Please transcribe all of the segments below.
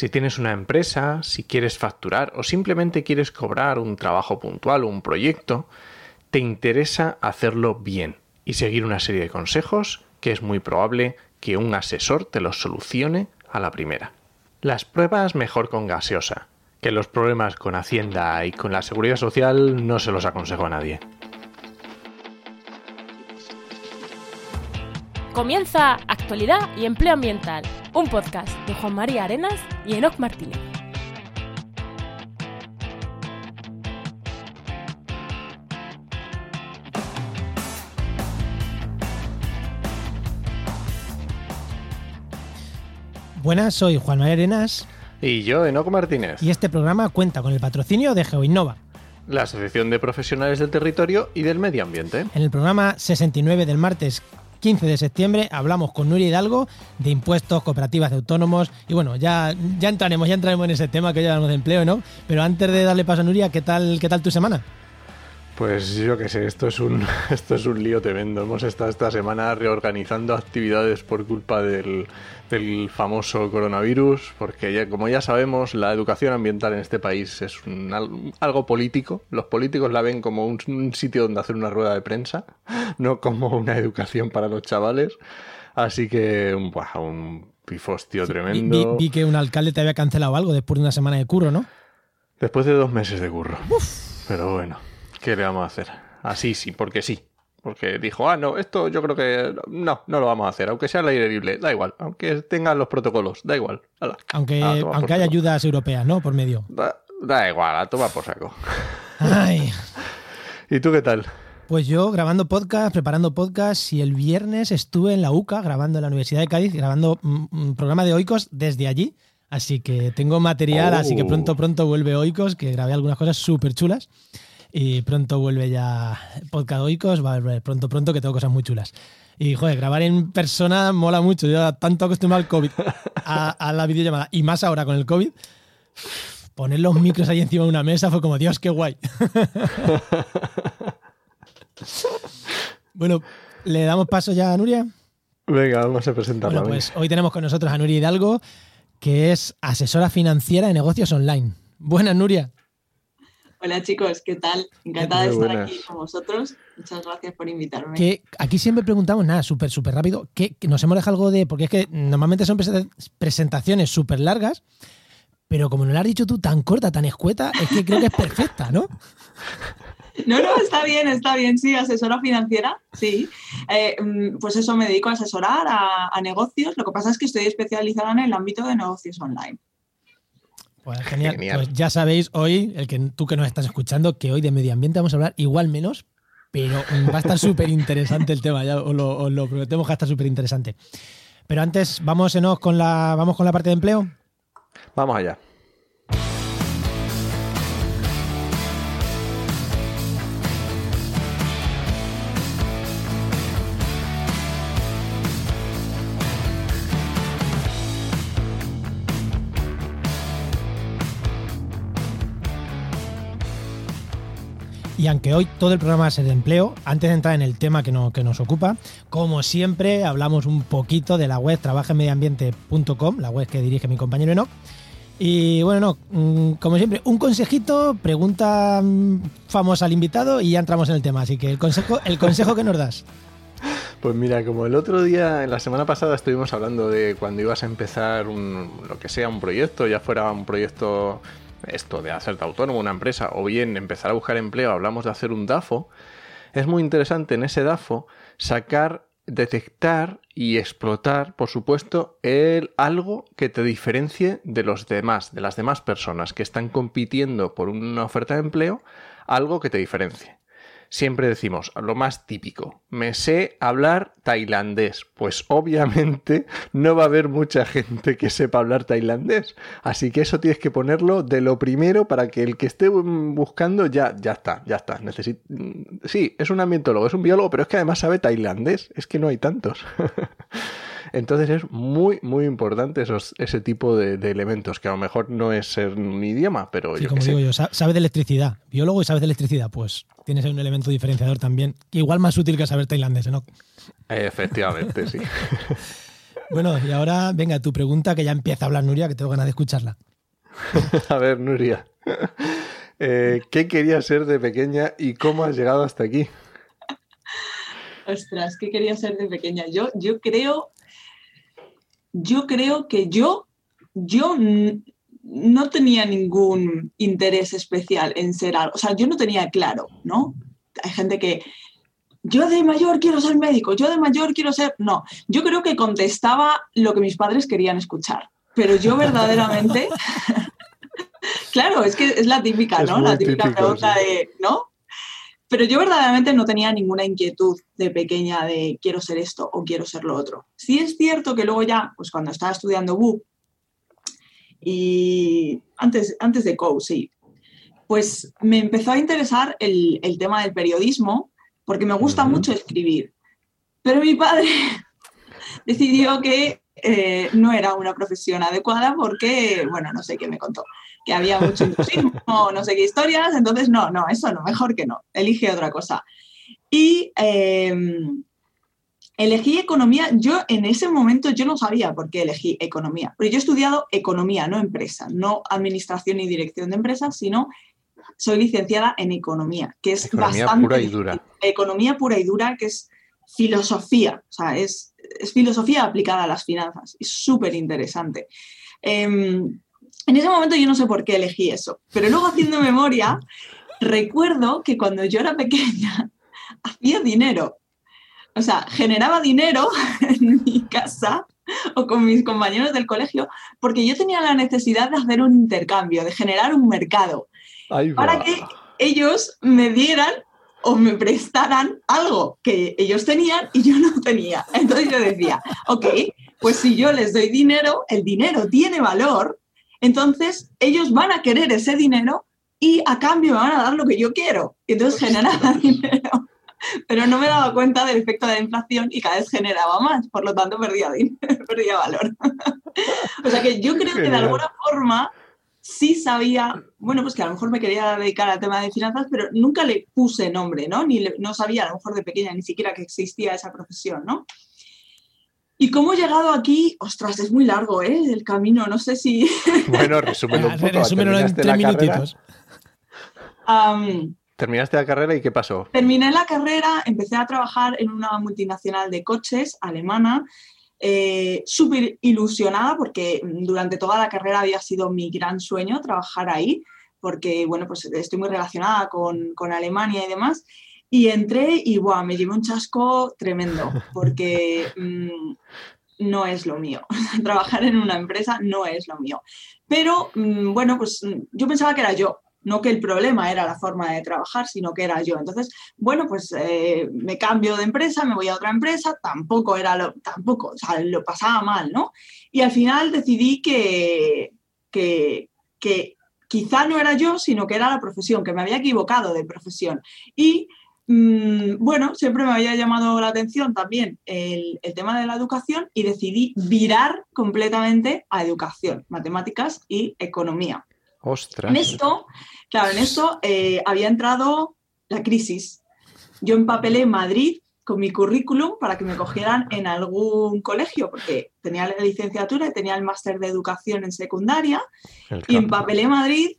Si tienes una empresa, si quieres facturar o simplemente quieres cobrar un trabajo puntual o un proyecto, te interesa hacerlo bien y seguir una serie de consejos que es muy probable que un asesor te los solucione a la primera. Las pruebas mejor con gaseosa, que los problemas con Hacienda y con la Seguridad Social no se los aconsejo a nadie. Comienza Actualidad y Empleo Ambiental, un podcast de Juan María Arenas y Enoc Martínez. Buenas, soy Juan María Arenas Y yo, Enoc Martínez, y este programa cuenta con el patrocinio de GeoInnova. la Asociación de Profesionales del Territorio y del Medio Ambiente. En el programa 69 del martes 15 de septiembre hablamos con Nuria Hidalgo de impuestos, cooperativas de autónomos y bueno, ya, ya entraremos, ya entraremos en ese tema que ya hablamos de empleo, ¿no? Pero antes de darle paso a Nuria, ¿qué tal, qué tal tu semana? Pues yo qué sé, esto es un esto es un lío tremendo. Hemos estado esta semana reorganizando actividades por culpa del, del famoso coronavirus, porque ya, como ya sabemos, la educación ambiental en este país es un al- algo político. Los políticos la ven como un, un sitio donde hacer una rueda de prensa, no como una educación para los chavales. Así que buah, un pifostio tremendo. vi- vi que un alcalde te había cancelado algo después de una semana de curro, ¿no? Después de dos meses de curro. Pero bueno, ¿qué le vamos a hacer? Así sí, porque sí. Porque dijo, ah, no, esto yo creo que no, no lo vamos a hacer. Aunque sea al aire libre, da igual. Aunque tengan los protocolos, da igual. Ala, Aunque, aunque haya ayudas europeas, ¿no? Por medio. Da, da igual, a tomar por saco. Ay, ¿Y tú qué tal? pues yo grabando podcast, preparando podcast y el viernes estuve en la UCA grabando en la Universidad de Cádiz, grabando un, un programa de Oikos desde allí. Así que tengo material, Oh. así que pronto, pronto vuelve Oikos, que grabé algunas cosas súper chulas. Y pronto vuelve ya Podcast Oikos, va a volver pronto, pronto, que tengo cosas muy chulas. Y joder, grabar en persona mola mucho. Yo tanto acostumbrado al COVID, a, a la videollamada, y más ahora con el COVID, poner los micros ahí encima de una mesa fue como, Dios, qué guay. bueno, ¿le damos paso ya a Nuria? Venga, vamos a presentarla. Bueno, pues hoy tenemos con nosotros a Nuria Hidalgo, que es asesora financiera de negocios online. Buenas, Nuria. Hola chicos, ¿qué tal? Encantada de estar buenas. aquí con vosotros. Muchas gracias por invitarme. Que aquí siempre preguntamos, nada, súper, súper rápido, que nos hemos dejado algo de. Porque es que normalmente son prese- presentaciones súper largas, pero como no la has dicho tú tan corta, tan escueta, es que creo que es perfecta, ¿no? No, no, está bien, está bien, sí, asesora financiera, sí. Eh, mm, pues eso, me dedico a asesorar a, a negocios. Lo que pasa es que estoy especializada en el ámbito de negocios online. Pues genial. Genial. Pues ya sabéis hoy, el que tú que nos estás escuchando, que hoy de medio ambiente vamos a hablar igual menos, pero va a estar súper interesante el tema, ya os lo, os lo prometemos que va a estar súper interesante. Pero antes, vamos, con la, vamos con la parte de empleo. Vamos allá. Y aunque hoy todo el programa ser de empleo, antes de entrar en el tema que, no- que nos ocupa, como siempre, hablamos un poquito de la web trabajenmedioambiente.com, la web que dirige mi compañero Enoch. Y bueno, no, mm, como siempre, un consejito, pregunta mm, famosa al invitado y ya entramos en el tema. Así que el consejo, el consejo que nos das. Pues mira, como el otro día, en la semana pasada estuvimos hablando de cuando ibas a empezar un, lo que sea, un proyecto, ya fuera un proyecto, esto de hacerte autónomo, una empresa, o bien empezar a buscar empleo, hablamos de hacer un DAFO, es muy interesante en ese DAFO sacar, detectar y explotar, por supuesto, el algo que te diferencie de los demás, de las demás personas que están compitiendo por una oferta de empleo, algo que te diferencie. Siempre decimos lo más típico, me sé hablar tailandés. Pues obviamente no va a haber mucha gente que sepa hablar tailandés. Así que eso tienes que ponerlo de lo primero para que el que esté mm, buscando ya, ya está, ya está. Necesi- mm, Sí, es un ambientólogo, es un biólogo, pero es que además sabe tailandés. Es que no hay tantos. Entonces es muy, muy importante esos, ese tipo de, de elementos, que a lo mejor no es ser un idioma, pero Sí, yo como sé. digo yo, sa- sabes de electricidad, biólogo y sabes de electricidad, pues tienes ahí un elemento diferenciador también, que igual más útil que saber tailandés, ¿no? Efectivamente, sí. Bueno, y ahora, venga, tu pregunta que ya empieza a hablar Nuria, que tengo ganas de escucharla. a ver, Nuria. Eh, ¿Qué querías ser de pequeña y cómo has llegado hasta aquí? Ostras, ¿qué quería ser de pequeña? Yo, yo creo, yo creo que yo, yo no tenía ningún interés especial en ser algo. O sea, yo no tenía claro, ¿no? Hay gente que, yo de mayor quiero ser médico, yo de mayor quiero ser... No, yo creo que contestaba lo que mis padres querían escuchar, pero yo verdaderamente... claro, es que es la típica, ¿no? La típica pregunta de, ¿no? Pero yo verdaderamente no tenía ninguna inquietud de pequeña de quiero ser esto o quiero ser lo otro. Sí es cierto que luego ya, pues cuando estaba estudiando BUP y antes, antes de COU, sí, pues me empezó a interesar el, el tema del periodismo porque me gusta mucho escribir. Pero mi padre decidió que eh, no era una profesión adecuada porque, bueno, no sé qué me contó, que había mucho entusiasmo, no sé qué historias, entonces no, no, eso no, mejor que no, elige otra cosa. Y em, elegí economía, yo en ese momento yo no sabía por qué elegí economía, pero yo he estudiado economía, no empresa, no administración y dirección de empresas, sino soy licenciada en economía, que es economía bastante... pura y dura. Economía pura y dura, que es filosofía, o sea, es, filosofía aplicada a las finanzas, es súper interesante. Em, en ese momento yo no sé por qué elegí eso, pero luego haciendo memoria, recuerdo que cuando yo era pequeña hacía dinero. O sea, generaba dinero en mi casa o con mis compañeros del colegio porque yo tenía la necesidad de hacer un intercambio, de generar un mercado para que ellos me dieran o me prestaran algo que ellos tenían y yo no tenía. Entonces yo decía, ok, pues si yo les doy dinero, el dinero tiene valor, entonces ellos van a querer ese dinero y a cambio me van a dar lo que yo quiero. Y entonces generaba dinero. Pero no me daba cuenta del efecto de la inflación y cada vez generaba más, por lo tanto perdía, dinero, perdía valor. o sea que yo creo que de alguna forma sí sabía, bueno, pues que a lo mejor me quería dedicar al tema de finanzas, pero nunca le puse nombre, ¿no? Ni no sabía a lo mejor de pequeña ni siquiera que existía esa profesión, ¿no? Y cómo he llegado aquí, ostras, es muy largo, ¿eh? El camino, no sé si... Bueno, resúmelo un poco. Resúmelo en tres minutitos. ¿Terminaste la carrera y qué pasó? Terminé la carrera, empecé a trabajar en una multinacional de coches alemana eh, súper ilusionada porque durante toda la carrera había sido mi gran sueño trabajar ahí, porque bueno, pues estoy muy relacionada con, con Alemania y demás. Y entré y wow, me llevé un chasco tremendo, porque mm, no es lo mío. Trabajar en una empresa no es lo mío. Pero mm, bueno, pues mm, yo pensaba que era yo, no que el problema era la forma de trabajar, sino que era yo. Entonces, bueno, pues eh, me cambio de empresa, me voy a otra empresa, tampoco era lo, tampoco, o sea, lo pasaba mal, ¿no? Y al final decidí que, que, quizá no era yo, sino que era la profesión, que me había equivocado de profesión. Y mm, bueno, siempre me había llamado la atención también el, el, tema de la educación y decidí virar completamente a educación, matemáticas y economía. Ostras. En esto, claro, en esto eh, había entrado la crisis. Yo empapelé Madrid con mi currículum para que me cogieran en algún colegio, porque tenía la licenciatura y tenía el máster de educación en secundaria. Y empapelé Madrid,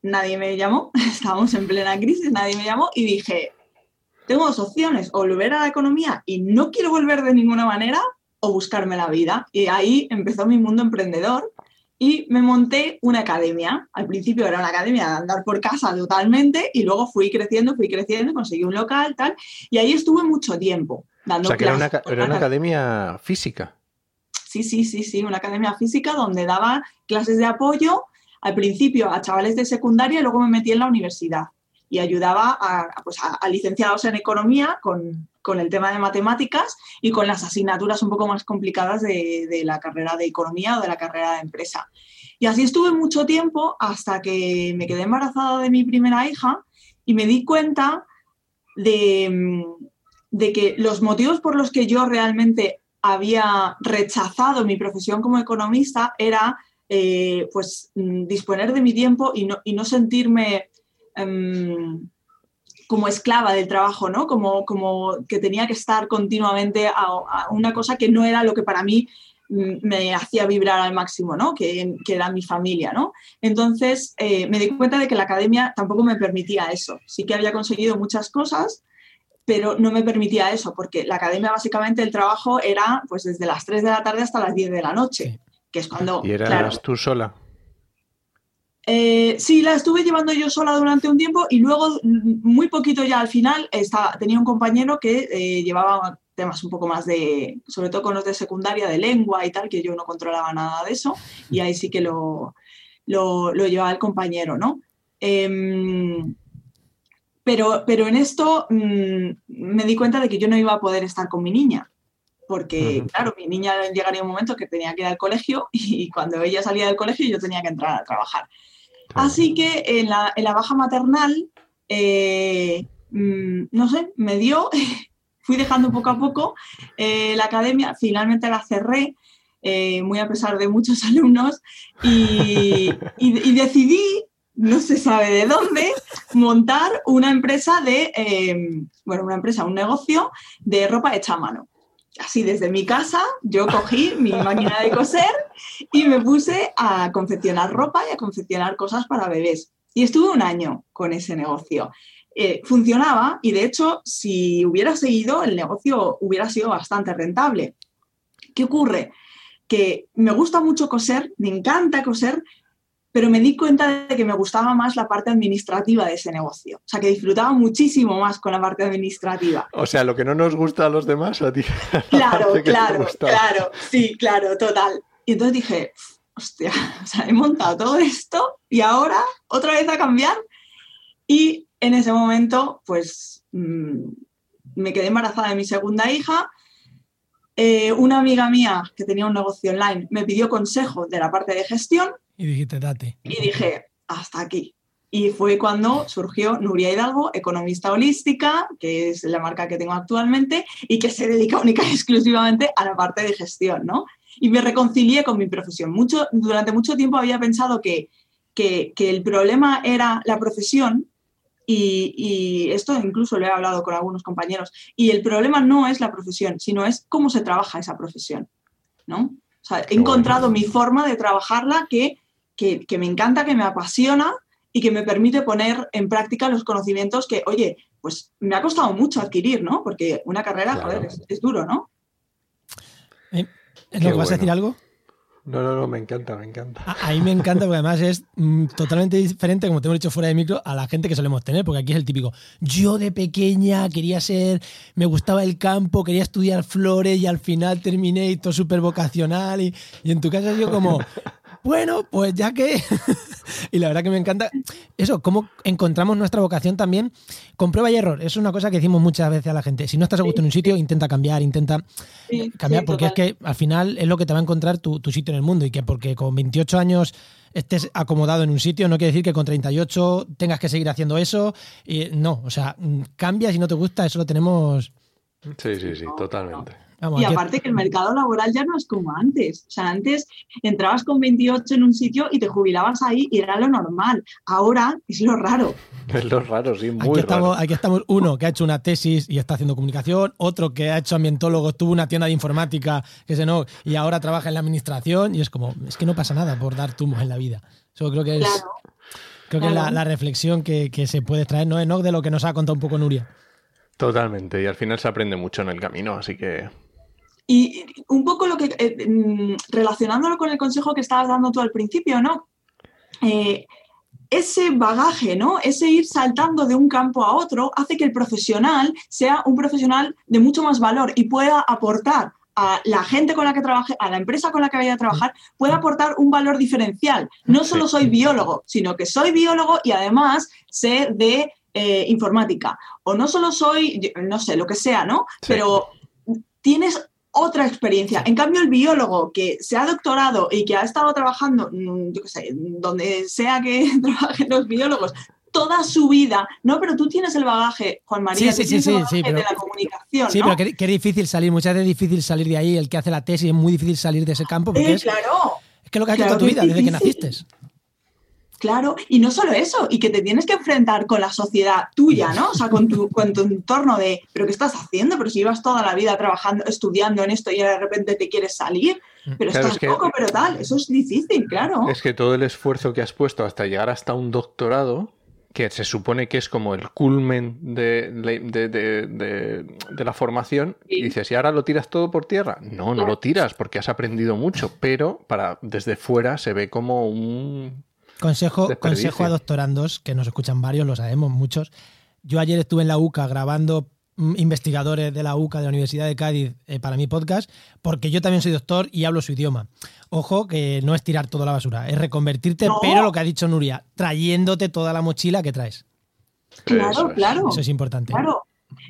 nadie me llamó, estábamos en plena crisis, nadie me llamó y dije, tengo dos opciones, o volver a la economía y no quiero volver de ninguna manera, o buscarme la vida. Y ahí empezó mi mundo emprendedor y me monté una academia. Al principio era una academia de andar por casa totalmente y luego fui creciendo, fui creciendo, conseguí un local, tal, y ahí estuve mucho tiempo dando o sea, que Era una, era una academia física. Sí, sí, sí, sí, una academia física donde daba clases de apoyo al principio a chavales de secundaria y luego me metí en la universidad y ayudaba a, pues a, licenciados en economía con, con, el tema de matemáticas y con las asignaturas un poco más complicadas de, de, la carrera de economía o de la carrera de empresa. Y así estuve mucho tiempo hasta que me quedé embarazada de mi primera hija y me di cuenta de, de que los motivos por los que yo realmente había rechazado mi profesión como economista era eh, pues disponer de mi tiempo y no, y no sentirme Em, como esclava del trabajo, ¿no? Como, como que tenía que estar continuamente a, una cosa que no era lo que para mí mm, me hacía vibrar al máximo, ¿no? Que, era mi familia, ¿no? Entonces eh, me di cuenta de que la academia tampoco me permitía eso. Sí que había conseguido muchas cosas, pero no me permitía eso, porque la academia básicamente el trabajo era pues desde las 3 de la tarde hasta las 10 de la noche, que es cuando... ¿Y eras tú sola? Eh, sí, la estuve llevando yo sola durante un tiempo y luego, mm, muy poquito ya al final, estaba, tenía un compañero que eh, llevaba temas un poco más de, sobre todo con los de secundaria, de lengua y tal, que yo no controlaba nada de eso, y ahí sí que lo, lo, llevaba el compañero, ¿no? Em, pero, pero en esto mm, me di cuenta de que yo no iba a poder estar con mi niña, porque, claro, mi niña llegaría un momento que tenía que ir al colegio y cuando ella salía del colegio yo tenía que entrar a trabajar. Así que en la, baja maternal, eh, mm, no sé, me dio fui dejando poco a poco eh, la academia, finalmente la cerré, eh, muy a pesar de muchos alumnos, y, decidí, no se sabe de dónde, montar una empresa de, bueno, una empresa, un negocio de ropa hecha a mano. Así desde mi casa yo cogí mi máquina de coser y me puse a confeccionar ropa y a confeccionar cosas para bebés. Y estuve un año con ese negocio. Eh, funcionaba y de hecho si hubiera seguido el negocio hubiera sido bastante rentable. ¿Qué ocurre? Que me gusta mucho coser, me encanta coser, pero me di cuenta de que me gustaba más la parte administrativa de ese negocio. O sea, que disfrutaba muchísimo más con la parte administrativa. O sea, lo que no nos gusta a los demás, a ti. Claro, claro, claro, sí, claro, total. Y entonces dije, hostia, o sea, he montado todo esto y ahora otra vez a cambiar. Y en ese momento, pues mm, me quedé embarazada de mi segunda hija. Eh, una amiga mía que tenía un negocio online me pidió consejo de la parte de gestión. Y dijiste, date. Y dije, hasta aquí. Y fue cuando surgió Nuria Hidalgo, economista holística, que es la marca que tengo actualmente y que se dedica única y exclusivamente a la parte de gestión, ¿no? Y me reconcilié con mi profesión. Mucho, durante mucho tiempo había pensado que, que, que el problema era la profesión y, esto incluso lo he hablado con algunos compañeros. Y el problema no es la profesión, sino es cómo se trabaja esa profesión. ¿no? he encontrado mi forma de trabajarla que, que, me encanta, que me apasiona y que me permite poner en práctica los conocimientos que, oye, pues me ha costado mucho adquirir, ¿no? Porque una carrera, joder, es, duro, ¿no? ¿Es lo que vas a decir algo? No, no, no, me encanta, me encanta. A, mí me encanta porque además es mm, totalmente diferente, como te hemos dicho fuera de micro, a la gente que solemos tener, porque aquí es el típico, yo de pequeña quería ser, me gustaba el campo, quería estudiar flores y al final terminé y todo súper vocacional y, y en tu casa yo como, bueno, pues ya que... y la verdad que me encanta eso, cómo encontramos nuestra vocación también con prueba y error. Eso es una cosa que decimos muchas veces a la gente. Si no estás a gusto en un sitio, intenta cambiar, intenta cambiar, porque es que al final es lo que te va a encontrar tu, sitio en el mundo y que porque con 28 años estés acomodado en un sitio, no quiere decir que con 38 tengas que seguir haciendo eso. Y no, o sea, cambia si no te gusta, eso lo tenemos. Sí, sí, sí, totalmente y aparte que el mercado laboral ya no es como antes. O sea, antes entrabas con 28 en un sitio y te jubilabas ahí y era lo normal. Ahora es lo raro. Es lo raro, sí, muy aquí estamos, Aquí estamos uno que ha hecho una tesis y está haciendo comunicación, otro que ha hecho ambientólogo, tuvo una tienda de informática, que se no, y ahora trabaja en la administración y es como, es que no pasa nada por dar tumos en la vida. Eso creo que es, creo que es la, reflexión que, se puede traer, ¿no? ¿no? De lo que nos ha contado un poco Nuria. Totalmente, y al final se aprende mucho en el camino, así que y un poco lo que, eh, mm, relacionándolo con el consejo que estabas dando tú al principio, ¿no? Eh, ese bagaje, ¿no? Ese ir saltando de un campo a otro hace que el profesional sea un profesional de mucho más valor y pueda aportar a la gente con la que trabaje, a la empresa con la que vaya a trabajar, pueda aportar un valor diferencial. No solo soy biólogo, sino que soy biólogo y además sé de eh, informática. O no solo soy, no sé, lo que sea, ¿no? Pero tienes otra experiencia. En cambio, el biólogo que se ha doctorado y que ha estado trabajando, mm, yo qué sé, donde sea que trabajen los biólogos, toda su vida, ¿no? Pero tú tienes el bagaje, Juan María, sí, sí, sí, sí, de la comunicación. Sí, pero qué, difícil salir, muchas veces es difícil salir de ahí, el que hace la tesis es muy difícil salir de ese campo. Porque eh, claro. Es, que lo que has hecho toda tu vida, desde que naciste. Claro, y no solo eso, y que te tienes que enfrentar con la sociedad tuya, ¿no? O sea, con tu, con tu entorno de, pero ¿qué estás haciendo? Pero si llevas toda la vida trabajando, estudiando en esto y de repente te quieres salir, pero Claro, estás es que- poco, pero tal, eso es difícil, claro. Es que todo el esfuerzo que has puesto hasta llegar hasta un doctorado, que se supone que es como el culmen de, de- de- de- de la formación, Sí. y dices, ¿y ahora lo tiras todo por tierra? No, no lo tiras porque has aprendido mucho, pero para desde fuera se ve como un... Consejo, consejo a doctorandos, que nos escuchan varios, lo sabemos muchos. Yo ayer estuve en la UCA grabando mm, investigadores de la UCA de la Universidad de Cádiz eh, para mi podcast, porque yo también soy doctor y hablo su idioma. Ojo, que no es tirar toda la basura, es reconvertirte, No. pero lo que ha dicho Nuria, trayéndote toda la mochila que traes. Claro, Eso es. claro. Eso es importante. Claro,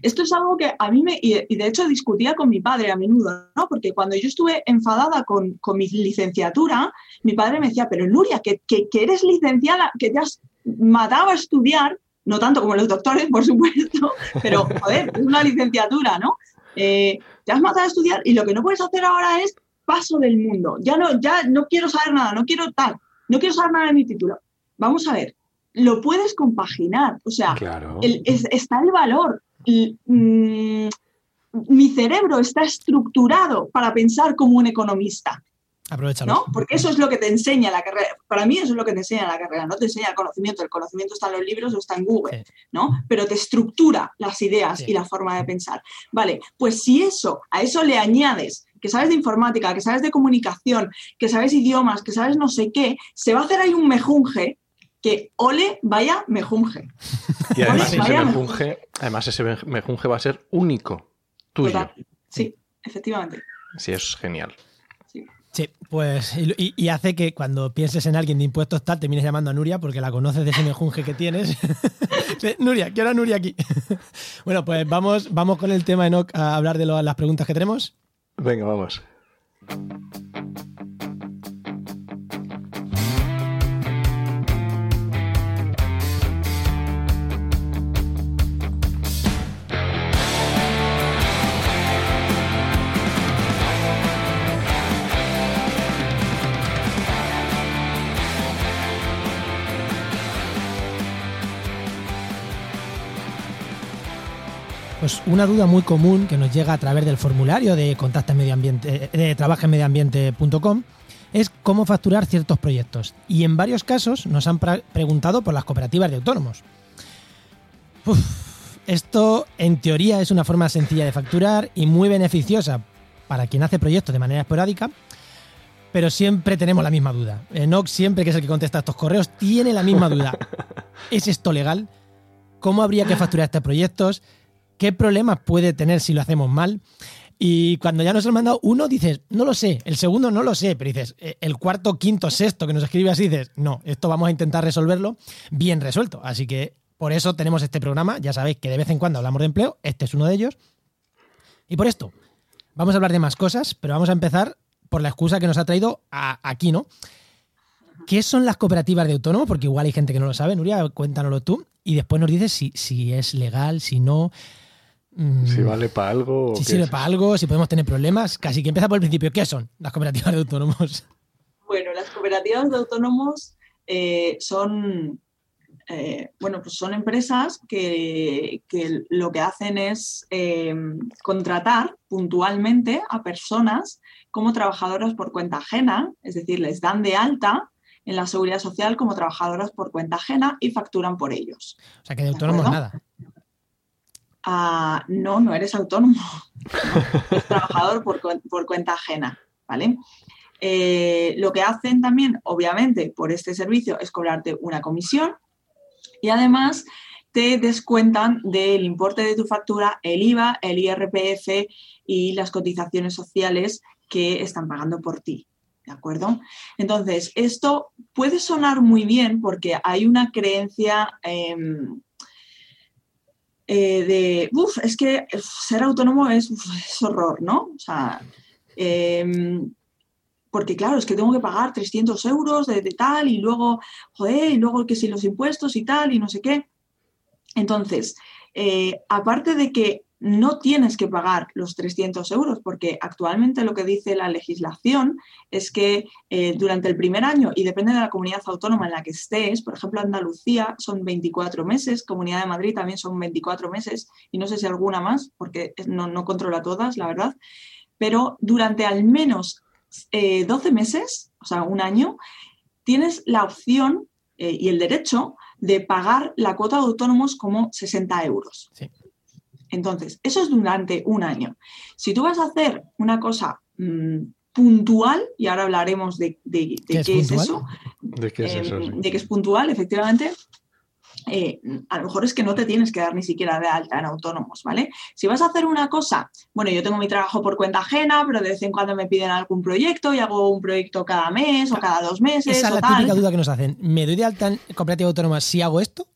esto es algo que a mí me, y de hecho discutía con mi padre a menudo, ¿no? Porque cuando yo estuve enfadada con, con mi licenciatura, mi padre me decía, pero Nuria, que, que, que eres licenciada, que te has matado a estudiar, no tanto como los doctores, por supuesto, pero joder, es una licenciatura, ¿no? Eh, te has matado a estudiar y lo que no puedes hacer ahora es paso del mundo. Ya no, ya no quiero saber nada, no quiero tal, no quiero saber nada de mi título. Vamos a ver, lo puedes compaginar, o sea, Claro. el- es- está el valor. Y, mm, mi cerebro está estructurado para pensar como un economista, Aprovechalo. ¿no? Porque eso es lo que te enseña la carrera. Para mí eso es lo que te enseña la carrera, no te enseña el conocimiento. El conocimiento está en los libros o está en Google, Sí. ¿no? Pero te estructura las ideas Sí. y la forma de pensar. Vale, pues si eso, a eso le añades que sabes de informática, que sabes de comunicación, que sabes idiomas, que sabes no sé qué, se va a hacer ahí un mejunje que ole, vaya mejunje. Y además ese mejunje, además ese mejunje va a ser único, tuyo. Total. Sí, efectivamente. Sí, es genial. Sí, pues y, hace que cuando pienses en alguien de impuestos tal, termines llamando a Nuria porque la conoces de ese mejunje que tienes. Nuria, quiero a Nuria aquí. bueno, pues vamos, vamos con el tema, Enoch, a hablar de lo- las preguntas que tenemos. Venga, vamos. Pues una duda muy común que nos llega a través del formulario de contacto en medio ambiente, eh, de es cómo facturar ciertos proyectos. Y en varios casos nos han preguntado por las cooperativas de autónomos. Uf, esto en teoría es una forma sencilla de facturar y muy beneficiosa para quien hace proyectos de manera esporádica, pero siempre tenemos la misma duda. Enoch, siempre que es el que contesta estos correos, tiene la misma duda. ¿Es esto legal? ¿Cómo habría que facturar estos proyectos? ¿Qué problemas puede tener si lo hacemos mal? Y cuando ya nos han mandado uno, dices, no lo sé. El segundo, no lo sé. Pero dices, eh, el cuarto, quinto, sexto que nos escribe así, dices, no, esto vamos a intentar resolverlo bien resuelto. Así que por eso tenemos este programa. Ya sabéis que de vez en cuando hablamos de empleo. Este es uno de ellos. Y por esto, vamos a hablar de más cosas, pero vamos a empezar por la excusa que nos ha traído aquí, ¿no? ¿Qué son las cooperativas de autónomos? Porque igual hay gente que no lo sabe. Nuria, cuéntanoslo tú. Y después nos dices si, si es legal, si no. Mm, Si vale para algo. o si qué sirve es. para algo, si podemos tener problemas. Casi que empieza por el principio. ¿Qué son las cooperativas de autónomos? Bueno, las cooperativas de autónomos eh, son, eh, bueno, pues son empresas que, que lo que hacen es eh, contratar puntualmente a personas como trabajadoras por cuenta ajena, es decir, les dan de alta en la seguridad social como trabajadoras por cuenta ajena y facturan por ellos. O sea, que de autónomos acuerdo? nada. No, no eres autónomo. Eres trabajador por, por cuenta ajena, ¿vale? Eh, lo que hacen también, obviamente, por este servicio es cobrarte una comisión y además te descuentan del importe de tu factura el IVA, el IRPF y las cotizaciones sociales que están pagando por ti. ¿De acuerdo? Entonces, esto puede sonar muy bien porque hay una creencia em, eh, de, uff, es que ser autónomo es, horror, ¿no? O sea, em, porque claro, es que tengo que pagar 300 euros de, de tal y luego, joder, y luego que si los impuestos y tal y no sé qué. Entonces, eh, aparte de que no tienes que pagar los 300 euros, porque actualmente lo que dice la legislación es que eh, durante el primer año, y depende de la comunidad autónoma en la que estés, por ejemplo, Andalucía son 24 meses, Comunidad de Madrid también son 24 meses, y no sé si alguna más, porque no, controla todas, la verdad, pero durante al menos 12 eh, meses, o sea, un año, tienes la opción eh, y el derecho de pagar la cuota de autónomos como 60 euros. Sí. Entonces, eso es durante un año. Si tú vas a hacer una cosa mm, puntual, y ahora hablaremos de, qué, es, eso, de qué es, eso em, de que es puntual, efectivamente, eh, a lo mejor es que no te tienes que dar ni siquiera de alta en autónomos, ¿vale? Si vas a hacer una cosa, bueno, yo tengo mi trabajo por cuenta ajena, pero de vez en cuando me piden algún proyecto y hago un proyecto cada mes o cada dos meses. Esa es la típica duda que nos hacen. ¿Me doy de alta en cooperativa autónoma si hago esto?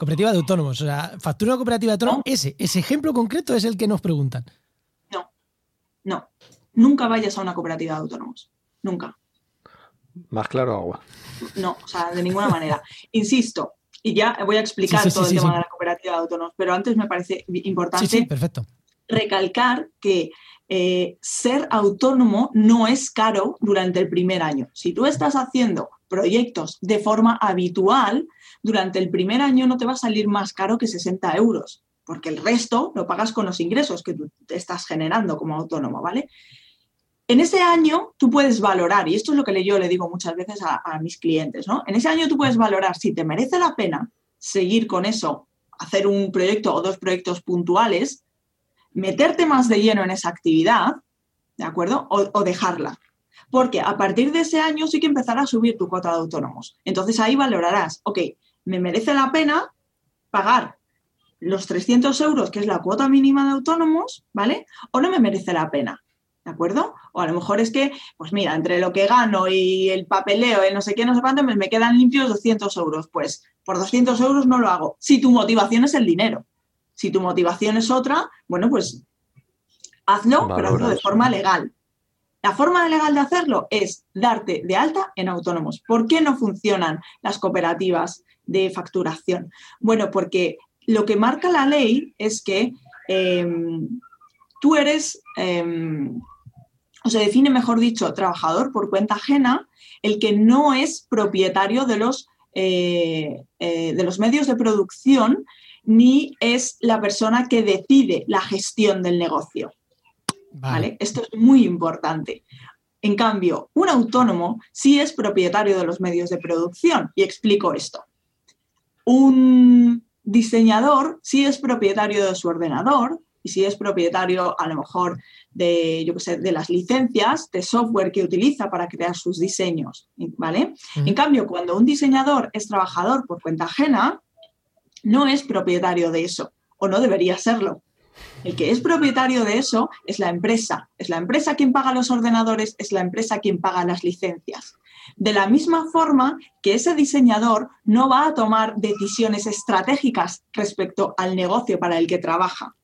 Cooperativa de autónomos, o sea, factura cooperativa de autónomos, ese, ese ejemplo concreto es el que nos preguntan. No, no, nunca vayas a una cooperativa de autónomos, nunca. Más claro agua. No, o sea, de ninguna manera. Insisto, y ya voy a explicar todo el tema de la cooperativa de autónomos, pero antes me parece importante perfecto. recalcar que eh, ser autónomo no es caro durante el primer año. Si tú estás haciendo proyectos de forma habitual, durante el primer año no te va a salir más caro que 60 euros, porque el resto lo pagas con los ingresos que tú te estás generando como autónomo, ¿vale? En ese año tú puedes valorar, y esto es lo que yo le digo muchas veces a, mis clientes, ¿no? En ese año tú puedes valorar si te merece la pena seguir con eso, hacer un proyecto o dos proyectos puntuales, meterte más de lleno en esa actividad, ¿de acuerdo? O, o, dejarla. Porque a partir de ese año sí que empezará a subir tu cuota de autónomos. Entonces ahí valorarás, ok, me merece la pena pagar los 300 euros, que es la cuota mínima de autónomos, ¿vale? O no me merece la pena, ¿de acuerdo? O a lo mejor es que, pues mira, entre lo que gano y el papeleo, el no sé qué, no sé cuánto, me, me quedan limpios 200 euros. Pues por 200 euros no lo hago. Si tu motivación es el dinero. Si tu motivación es otra, bueno, pues hazlo, pero hazlo de forma legal. La forma legal de hacerlo es darte de alta en autónomos. ¿Por qué no funcionan las cooperativas de facturación? Bueno, porque lo que marca la ley es que eh, tú eres, eh, o se define, mejor dicho, trabajador por cuenta ajena, el que no es propietario de los, eh, de los medios de producción ni es la persona que decide la gestión del negocio. Vale. Esto es muy importante. En cambio, un autónomo sí es propietario de los medios de producción. Y explico esto. Un diseñador sí es propietario de su ordenador y sí es propietario a lo mejor de, yo sé, de las licencias de software que utiliza para crear sus diseños, ¿vale? En cambio, cuando un diseñador es trabajador por cuenta ajena, no es propietario de eso o no debería serlo. El que es propietario de eso es la empresa. Es la empresa quien paga los ordenadores, es la empresa quien paga las licencias. De la misma forma que ese diseñador no va a tomar decisiones estratégicas respecto al negocio para el que trabaja.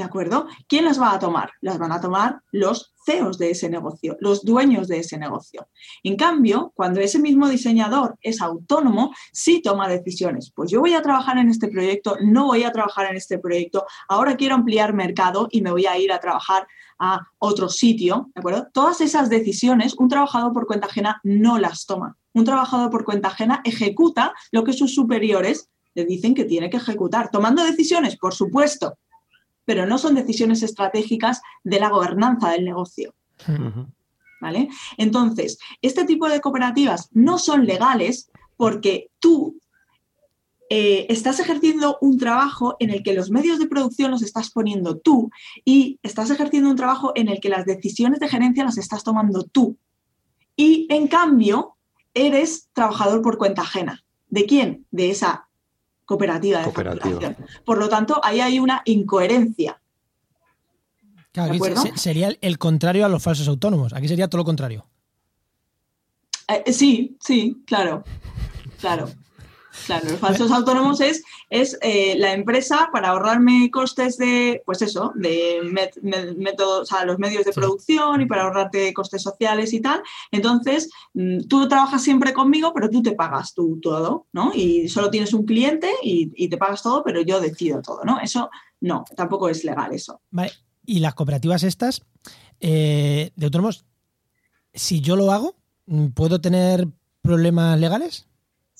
¿De acuerdo? ¿Quién las va a tomar? Las van a tomar los CEOs de ese negocio, los dueños de ese negocio. En cambio, cuando ese mismo diseñador es autónomo, sí toma decisiones. Pues yo voy a trabajar en este proyecto, no voy a trabajar en este proyecto, ahora quiero ampliar mercado y me voy a ir a trabajar a otro sitio, ¿de acuerdo? Todas esas decisiones un trabajador por cuenta ajena no las toma. Un trabajador por cuenta ajena ejecuta lo que sus superiores le dicen que tiene que ejecutar, tomando decisiones, por supuesto, pero no son decisiones estratégicas de la gobernanza del negocio. ¿Vale? Entonces, este tipo de cooperativas no son legales porque tú eh, estás ejerciendo un trabajo en el que los medios de producción los estás poniendo tú y estás ejerciendo un trabajo en el que las decisiones de gerencia las estás tomando tú. Y en cambio, eres trabajador por cuenta ajena. ¿De quién? De esa cooperativa de facturación. Por lo tanto, ahí hay una incoherencia. Claro, sería el contrario a los falsos autónomos. Aquí sería todo lo contrario. Eh, sí, sí, claro. Claro. Claro, los falsos autónomos es, es eh, la empresa para ahorrarme costes de, pues eso, de métodos, o los medios de producción y para ahorrarte costes sociales y tal. Entonces, mm, tú trabajas siempre conmigo, pero tú te pagas tú todo, ¿no? Y solo tienes un cliente y, y te pagas todo, pero yo decido todo, ¿no? Eso no, tampoco es legal eso. Vale, y las cooperativas estas eh, de autónomos, si yo lo hago, ¿puedo tener problemas legales?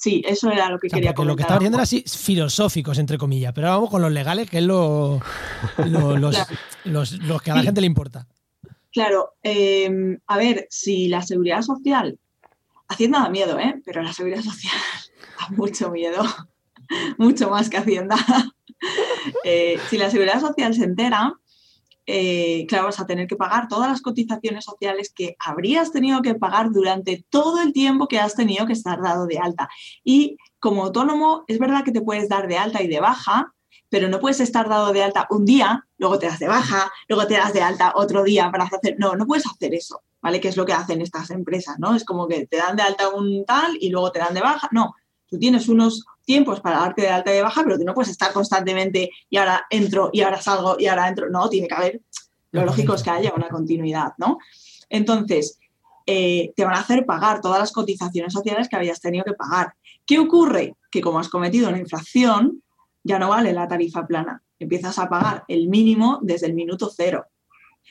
Sí, eso era lo que quería comentar. Lo que estaba diciendo era así filosóficos, entre comillas, pero vamos con los legales, que es lo, los, que a la gente le importa. Claro, em, a ver, si la seguridad social, Hacienda da miedo, ¿eh? Pero la seguridad social da mucho miedo, mucho más que Hacienda. Eh, si la seguridad social se entera, eh, claro, vas a tener que pagar todas las cotizaciones sociales que habrías tenido que pagar durante todo el tiempo que has tenido que estar dado de alta. Y como autónomo, es verdad que te puedes dar de alta y de baja, pero no puedes estar dado de alta un día, luego te das de baja, luego te das de alta otro día para hacer. No, no puedes hacer eso, ¿vale? Que es lo que hacen estas empresas, ¿no? Es como que te dan de alta un tal y luego te dan de baja. No, tú tienes unos tiempos para darte de alta y de baja, pero tú no puedes estar constantemente y ahora entro y ahora salgo y ahora entro. No, tiene que haber, lo lógico es que haya una continuidad, ¿no? Entonces, eh, te van a hacer pagar todas las cotizaciones sociales que habías tenido que pagar. ¿Qué ocurre? Que como has cometido una infracción, ya no vale la tarifa plana. Empiezas a pagar el mínimo desde el minuto cero.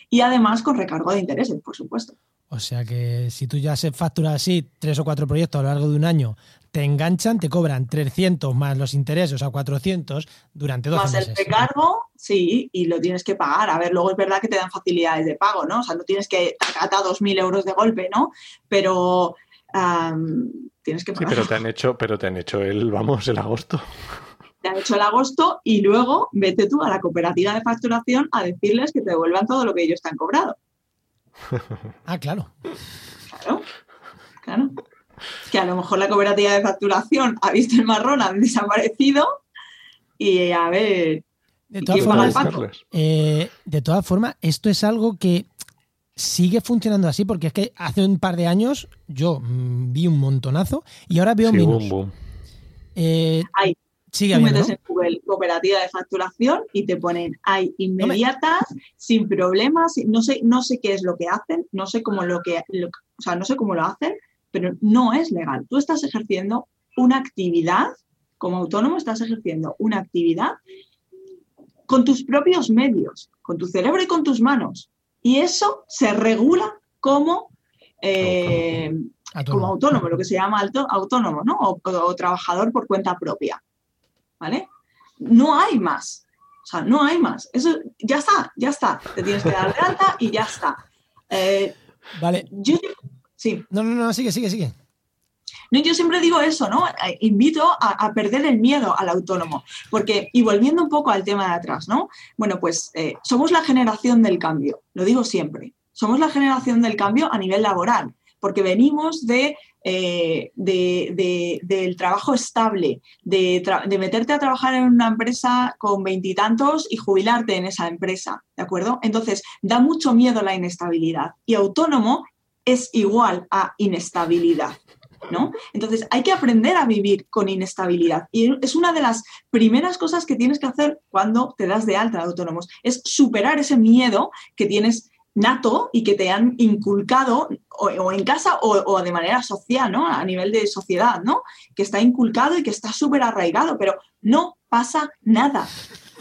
Y además con recargo de intereses, por supuesto. O sea que si tú ya se facturas así tres o cuatro proyectos a lo largo de un año, te enganchan, te cobran 300 más los intereses, o sea, 400 durante dos meses. Más el recargo, sí, y lo tienes que pagar. A ver, luego es verdad que te dan facilidades de pago, ¿no? O sea, no tienes que acatar 2.000 euros de golpe, ¿no? Pero tienes que pagar. Sí, pero te han hecho, pero te han hecho el, vamos, el agosto te han hecho el agosto y luego vete tú a la cooperativa de facturación a decirles que te devuelvan todo lo que ellos te han cobrado. ah, claro. Claro, claro. Que a lo mejor la cooperativa de facturación ha visto el marrón, han desaparecido y a ver. De todas, formas, eh, de todas formas, esto es algo que sigue funcionando así porque es que hace un par de años yo mm, vi un montonazo y ahora veo menos. Eh, Sigue Tú metes en Google cooperativa de facturación y te ponen hay inmediatas, sin problemas, no sé, no sé qué es lo que hacen, no sé cómo lo que, o sea, no sé cómo lo hacen, pero no es legal. Tú estás ejerciendo una actividad, como autónomo estás ejerciendo una actividad con tus propios medios, con tu cerebro y con tus manos. Y eso se regula como, eh, como autónomo, lo que se llama autónomo, ¿no? o trabajador por cuenta propia. ¿vale? No hay más. O sea, no hay más. Eso ya está, ya está. Te tienes que dar de alta y ya está. Eh, vale. Yo, sí. No, no, no, sigue, sigue, sigue. No, yo siempre digo eso, ¿no? Eh, invito a, perder el miedo al autónomo, porque, y volviendo un poco al tema de atrás, ¿no? Bueno, pues eh, somos la generación del cambio, lo digo siempre, somos la generación del cambio a nivel laboral, porque venimos de eh, del trabajo estable, de, meterte a trabajar en una empresa con veintitantos y, jubilarte en esa empresa, ¿de acuerdo? Entonces, da mucho miedo la inestabilidad y autónomo es igual a inestabilidad. ¿No? Entonces hay que aprender a vivir con inestabilidad y es una de las primeras cosas que tienes que hacer cuando te das de alta de autónomos, es superar ese miedo que tienes nato y que te han inculcado o, en casa o, de manera social, ¿no? A nivel de sociedad, ¿no? Que está inculcado y que está súper arraigado, pero no pasa nada.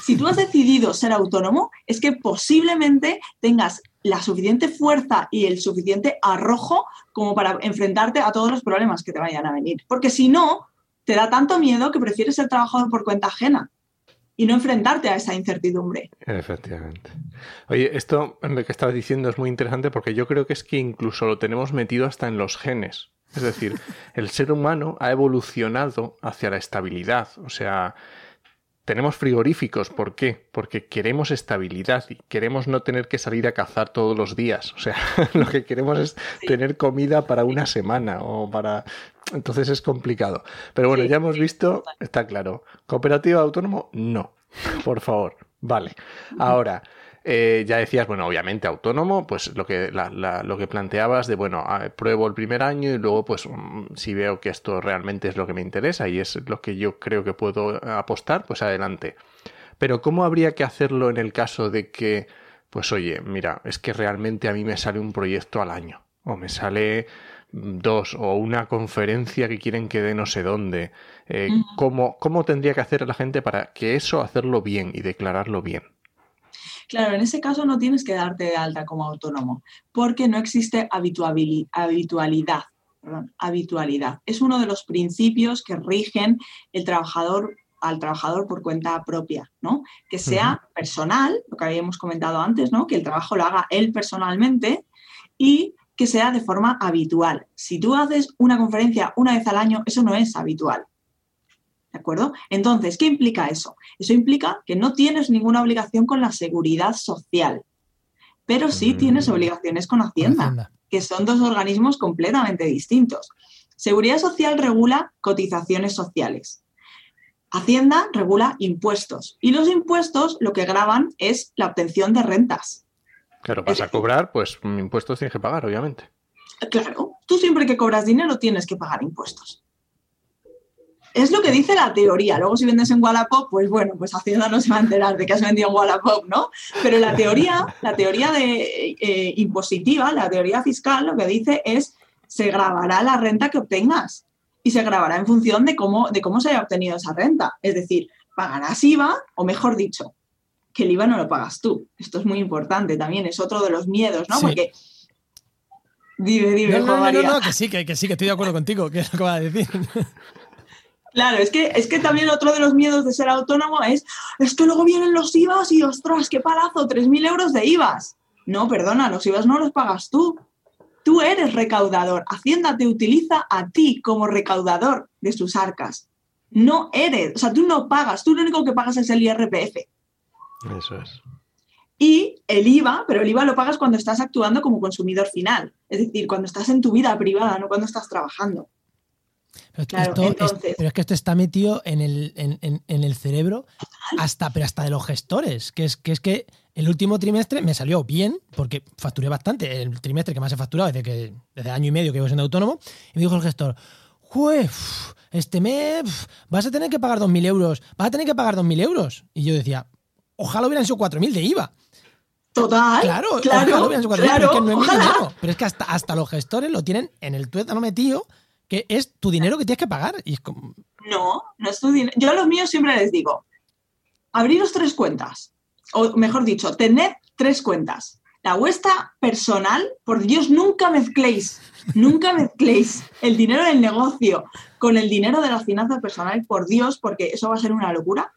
Si tú has decidido ser autónomo, es que posiblemente tengas la suficiente fuerza y el suficiente arrojo como para enfrentarte a todos los problemas que te vayan a venir. Porque si no, te da tanto miedo que prefieres ser trabajador por cuenta ajena y no enfrentarte a esa incertidumbre. Efectivamente. Oye, esto lo que estabas diciendo es muy interesante porque yo creo que es que incluso lo tenemos metido hasta en los genes. Es decir, el ser humano ha evolucionado hacia la estabilidad. O sea, tenemos frigoríficos. ¿Por qué? Porque queremos estabilidad y queremos no tener que salir a cazar todos los días. O sea, lo que queremos es tener comida para una semana o para entonces es complicado. Pero bueno, ya hemos visto, está claro. ¿Cooperativa autónomo? No. Por favor. Vale. Ahora, eh, ya decías, bueno, obviamente autónomo, pues lo que, lo que planteabas de, bueno, pruebo el primer año y luego, pues, mm, si veo que esto realmente es lo que me interesa y es lo que yo creo que puedo apostar, pues adelante. Pero ¿cómo habría que hacerlo en el caso de que, pues, oye, mira, es que realmente a mí me sale un proyecto al año o me sale dos, o una conferencia que quieren que dé no sé dónde. Eh. ¿cómo, ¿Cómo tendría que hacer la gente para que eso hacerlo bien y declararlo bien? Claro, en ese caso no tienes que darte de alta como autónomo, porque no existe habitualidad. perdón, habitualidad. Es uno de los principios que rigen el trabajador al trabajador por cuenta propia, ¿no? Que sea personal, lo que habíamos comentado antes, ¿no? Que el trabajo lo haga él personalmente y que sea de forma habitual. Si tú haces una conferencia una vez al año, eso no es habitual. ¿De acuerdo? Entonces, ¿qué implica eso? Eso implica que no tienes ninguna obligación con la seguridad social, pero sí Mm. tienes obligaciones con Hacienda, Hacienda. que son dos organismos completamente distintos. Seguridad social regula cotizaciones sociales. Hacienda regula impuestos y los impuestos lo que graban es la obtención de rentas. Claro, vas a cobrar, pues impuestos tienes que pagar, obviamente. Claro, tú siempre que cobras dinero tienes que pagar impuestos. Es lo que dice la teoría. Luego, si vendes en Wallapop, pues bueno, pues Hacienda no se va a enterar de que has vendido en Wallapop, ¿no? Pero la teoría, la teoría de, eh, impositiva, la teoría fiscal, lo que dice es se grabará la renta que obtengas y se grabará en función de cómo, de cómo se haya obtenido esa renta. Es decir, pagarás IVA, o mejor dicho, que el IVA no lo pagas tú. Esto es muy importante también, es otro de los miedos, ¿no? Sí. Porque. Dime, dime, No, no, no, no, que sí, que, que sí, que estoy de acuerdo contigo, que es lo que va a decir. Claro, es que, es que también otro de los miedos de ser autónomo es, es que luego vienen los IVAs y ostras, qué palazo, 3.000 euros de IVAs. No, perdona, los IVAs no los pagas tú. Tú eres recaudador. Hacienda te utiliza a ti como recaudador de sus arcas. No eres, o sea, tú no pagas, tú lo único que pagas es el IRPF. Eso es. Y el IVA, pero el IVA lo pagas cuando estás actuando como consumidor final. Es decir, cuando estás en tu vida privada, no cuando estás trabajando. Pero, Claro, esto es- entonces- pero es que esto está metido en el, en, en- en el cerebro hasta, pero hasta de los gestores, que es, que es que el último trimestre me salió bien, porque facturé bastante, el trimestre que más he facturado desde, que, desde año y medio que llevo siendo autónomo, y me dijo el gestor, "Jue, uf, este mes vas a tener que pagar 2.000 euros, vas a tener que pagar 2.000 euros. Y yo decía, ojalá hubieran sido 4.000 de IVA. Total. Claro, claro, ojalá hubieran sido 4.000, pero es que no es mi ojalá. dinero. Pero es que hasta, hasta los gestores lo tienen en el tuétano metido, que es tu dinero que tienes que pagar. Y es como, No, no es tu dinero. Yo a los míos siempre les digo, abriros tres cuentas. O mejor dicho, tened tres cuentas. La vuestra personal, por Dios, nunca mezcléis, nunca mezcléis el dinero del negocio con el dinero de la finanza personal, por Dios, porque eso va a ser una locura.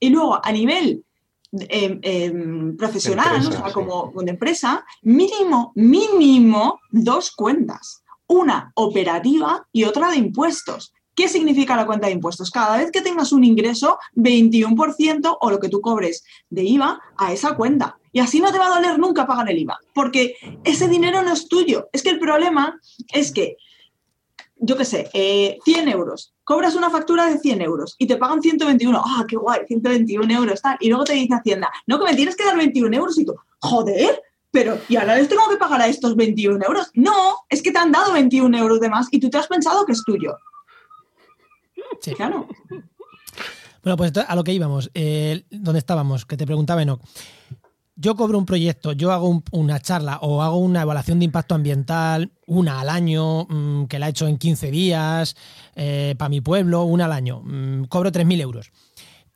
Y luego, a nivel em, em, profesional, Empresa, ¿no? o sea, sí. como una empresa, mínimo, mínimo dos cuentas. Una operativa y otra de impuestos. ¿Qué significa la cuenta de impuestos? Cada vez que tengas un ingreso, 21% o lo que tú cobres de IVA a esa cuenta. Y así no te va a doler nunca pagar el IVA, porque ese dinero no es tuyo. Es que el problema es que, yo qué sé, eh, 100 euros, cobras una factura de 100 euros y te pagan 121. ¡Ah, qué guay! 121 euros, tal. Y luego te dice Hacienda, no, que me tienes que dar 21 euros y tú, joder, pero ¿y ahora les tengo que pagar a estos 21 euros? No, es que te han dado 21 euros de más y tú te has pensado que es tuyo. Sí. Claro. Bueno, pues a lo que íbamos, eh, donde estábamos, que te preguntaba Enoch. Yo cobro un proyecto, yo hago un- una charla o hago una evaluación de impacto ambiental, una al año, mm, que la he hecho en 15 días, para mi pueblo, una al año. mm, cobro 3.000 euros.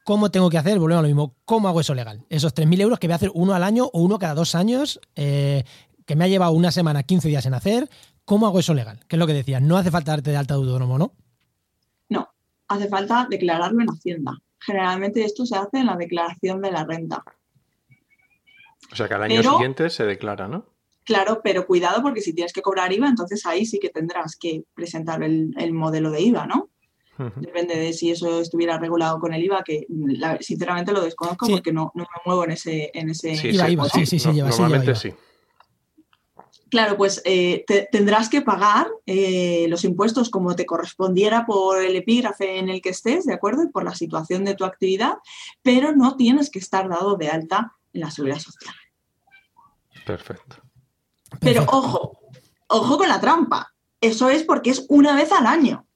¿Cómo tengo que hacer? Volvemos a lo mismo. ¿Cómo hago eso legal? Esos 3.000 euros que voy a hacer uno al año o uno cada dos años, eh, que me ha llevado una semana, 15 días en hacer. ¿Cómo hago eso legal? Que es lo que decía. No hace falta darte de alta de autónomo, ¿no? No, hace falta declararlo en Hacienda. Generalmente esto se hace en la declaración de la renta. O sea que al año Pero- siguiente se declara, ¿no? Claro, pero cuidado porque si tienes que cobrar IVA, entonces ahí sí que tendrás que presentar el, el modelo de IVA, ¿no? Depende de si eso estuviera regulado con el IVA, que la- sinceramente lo desconozco Sí. porque no, no me muevo en ese... En ese Sí, Iba, sí, iba, sí, sí, sí, No- lleva, sí, Normalmente lleva, sí. Claro, pues eh, te- tendrás que pagar eh, los impuestos como te correspondiera por el epígrafe en el que estés, ¿de acuerdo? Y por la situación de tu actividad, pero no tienes que estar dado de alta en la seguridad social. Perfecto. Pero Perfecto. ojo, ojo con la trampa. Eso es porque es una vez al año.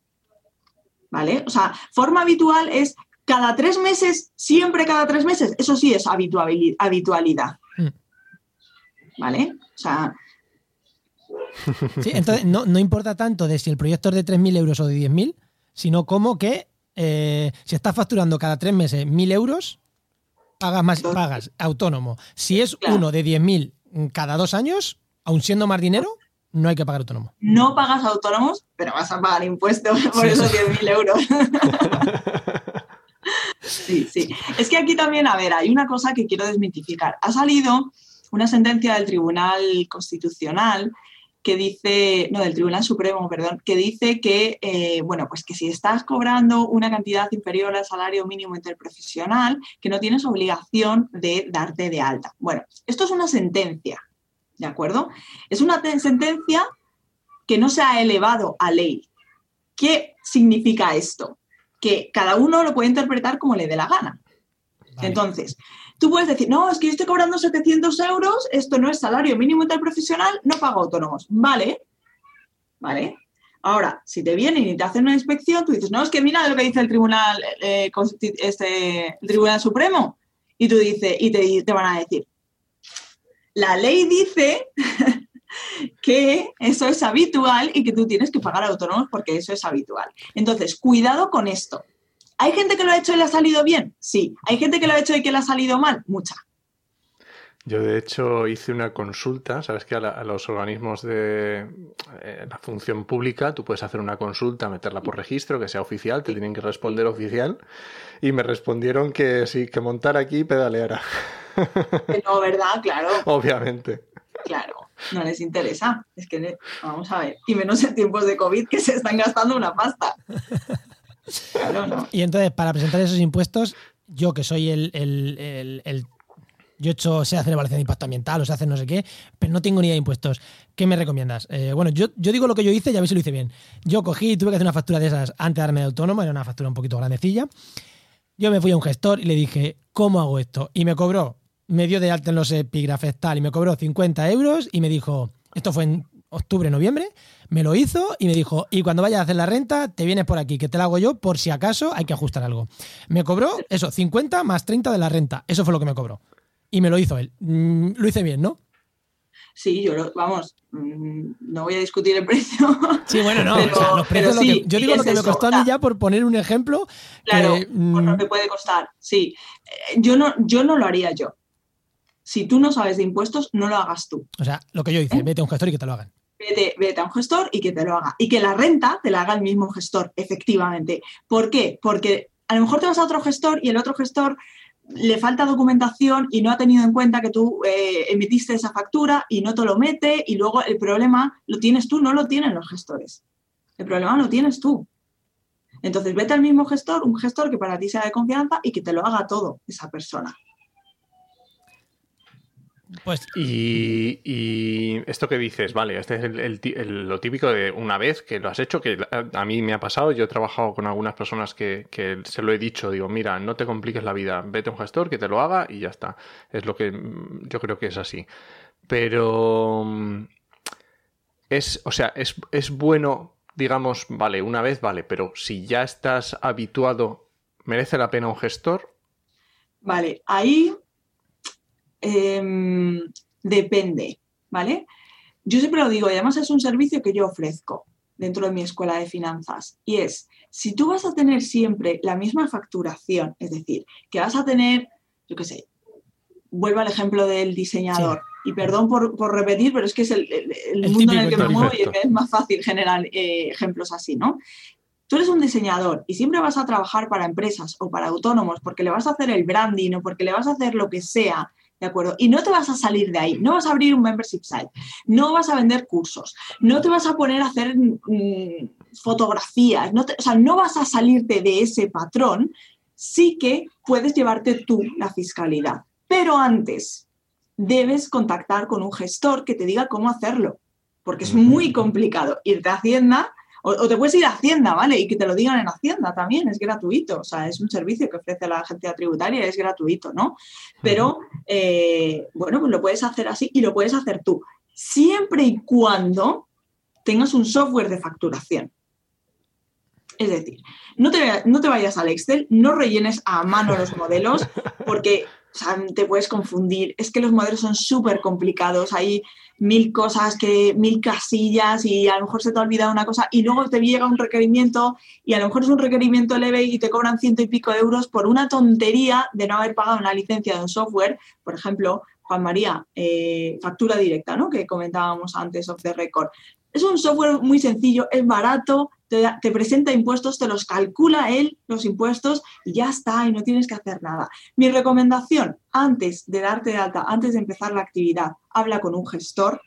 ¿Vale? O sea, forma habitual es cada tres meses, siempre cada tres meses. Eso sí es habitualidad. Mm. ¿Vale? O sea, Sí, entonces no, no importa tanto de si el proyecto es de 3.000 euros o de 10.000, sino como que eh, si estás facturando cada tres meses 1.000 euros, pagas, más, pagas autónomo. Si es Claro. uno de 10.000 cada dos años, aun siendo más dinero, no hay que pagar autónomo. No pagas autónomos, pero vas a pagar impuestos por Sí, esos sí. 10.000 euros. Sí, sí. Es que aquí también, a ver, hay una cosa que quiero desmitificar. Ha salido una sentencia del Tribunal Constitucional que dice, no, del Tribunal Supremo, perdón, que dice que, eh, bueno, pues que si estás cobrando una cantidad inferior al salario mínimo interprofesional, que no tienes obligación de darte de alta. Bueno, esto es una sentencia, ¿de acuerdo? Es una te- sentencia que no se ha elevado a ley. ¿Qué significa esto? Que cada uno lo puede interpretar como le dé la gana. Vale. Entonces, tú puedes decir, no, es que yo estoy cobrando 700 euros, esto no es salario mínimo interprofesional, no pago autónomos. Vale, vale. Ahora, si te vienen y te hacen una inspección, tú dices, no, es que mira lo que dice el Tribunal, eh, este, el Tribunal Supremo. Y tú dices, y te, te van a decir, la ley dice que eso es habitual y que tú tienes que pagar autónomos porque eso es habitual. Entonces, cuidado con esto. ¿Hay gente que lo ha hecho y le ha salido bien? Sí. ¿Hay gente que lo ha hecho y que le ha salido mal? Mucha. Yo, de hecho, hice una consulta. Sabes que a, la- a los organismos de eh, la función pública tú puedes hacer una consulta, meterla por registro, que sea oficial, te tienen que responder oficial. Y me respondieron que sí, que montar aquí y pedaleara, No, ¿verdad? Claro, obviamente. claro. No les interesa. Es que, vamos a ver. Y menos en tiempos de COVID que se están gastando una pasta. Claro, no. Y entonces, para presentar esos impuestos, yo que soy el, el- el- el- yo he hecho, sé hacer evaluación de impacto ambiental o sé hacer no sé qué, pero no tengo ni idea de impuestos. ¿Qué me recomiendas? Eh, bueno, yo, yo digo lo que yo hice y a ver si lo hice bien. Yo cogí y tuve que hacer una factura de esas antes de darme de autónomo, era una factura un poquito grandecilla. Yo me fui a un gestor y le dije, ¿cómo hago esto? Y me cobró, me dio de alta en los epígrafes tal, y me cobró 50 euros y me dijo, esto fue en octubre, noviembre, me lo hizo y me dijo, y cuando vayas a hacer la renta, te vienes por aquí, que te la hago yo por si acaso hay que ajustar algo. Me cobró eso, 50 más 30 de la renta, eso fue lo que me cobró. Y me lo hizo él. Mm, lo hice bien, ¿no? Sí, yo lo, vamos, mm, no voy a discutir el precio. Sí, bueno, no. Pero- o sea, los precios, pero lo sí, que- yo sí digo lo que me costó a mí ya por poner un ejemplo. Claro, que, por mm, lo que puede costar. Sí, Eh, yo no, yo no lo haría yo. Si tú no sabes de impuestos, no lo hagas tú. o sea, lo que yo hice, ¿Eh? vete a un gestor y que te lo hagan. Vete, vete a un gestor y que te lo haga. Y que la renta te la haga el mismo gestor, efectivamente. ¿Por qué? Porque a lo mejor te vas a otro gestor y el otro gestor le falta documentación y no ha tenido en cuenta que tú eh, emitiste esa factura y no te lo mete y luego el problema lo tienes tú, no lo tienen los gestores. El problema lo tienes tú. Entonces vete al mismo gestor, un gestor que para ti sea de confianza y que te lo haga todo esa persona. Pues Y, y esto que dices, vale, este es el- el ti- el- lo típico de una vez que lo has hecho, que a, mí me ha pasado, yo he trabajado con algunas personas que, que se lo he dicho, digo, mira, no te compliques la vida, vete a un gestor que te lo haga y ya está. Es lo que mm, yo creo que es así. Pero mm, es, o sea, es, es bueno, digamos, vale, una vez, vale, pero si ya estás habituado, ¿merece la pena un gestor? Vale, ahí em, depende, ¿vale? Yo siempre lo digo, y además es un servicio que yo ofrezco dentro de mi escuela de finanzas. Y es, si tú vas a tener siempre la misma facturación, es decir, que vas a tener, yo qué sé, vuelvo al ejemplo del diseñador. Y perdón por, por repetir, pero es que es el, el- el El mundo en el que me muevo y es más fácil generar eh, ejemplos así, ¿no? Tú eres un diseñador y siempre vas a trabajar para empresas o para autónomos porque le vas a hacer el branding o porque le vas a hacer lo que sea, ¿de acuerdo? Y no te vas a salir de ahí, no vas a abrir un membership site, no vas a vender cursos, no te vas a poner a hacer mm, fotografías, no te- o sea, no vas a salirte de ese patrón, sí que puedes llevarte tú la fiscalidad. Pero antes debes contactar con un gestor que te diga cómo hacerlo, porque es muy complicado irte a Hacienda o, o te puedes ir a Hacienda, ¿vale? Y que te lo digan en Hacienda también, es gratuito. O sea, es un servicio que ofrece la agencia tributaria, es gratuito, ¿no? Pero, eh, bueno, pues lo puedes hacer así y lo puedes hacer tú, siempre y cuando tengas un software de facturación. Es decir, no te, no te vayas al Excel, no rellenes a mano los modelos, porque o sea, te puedes confundir. Es que los modelos son súper complicados, hay mil cosas, que, mil casillas y a lo mejor se te ha olvidado una cosa y luego te llega un requerimiento y a lo mejor es un requerimiento leve y te cobran ciento y pico de euros por una tontería de no haber pagado una licencia de un software. Por ejemplo, Juan María, eh, factura directa, ¿no? Que comentábamos antes of the record. Es un software muy sencillo, es barato, te, presenta impuestos, te los calcula él, los impuestos, y ya está, y no tienes que hacer nada. Mi recomendación, antes de darte de alta, antes de empezar la actividad, habla con un gestor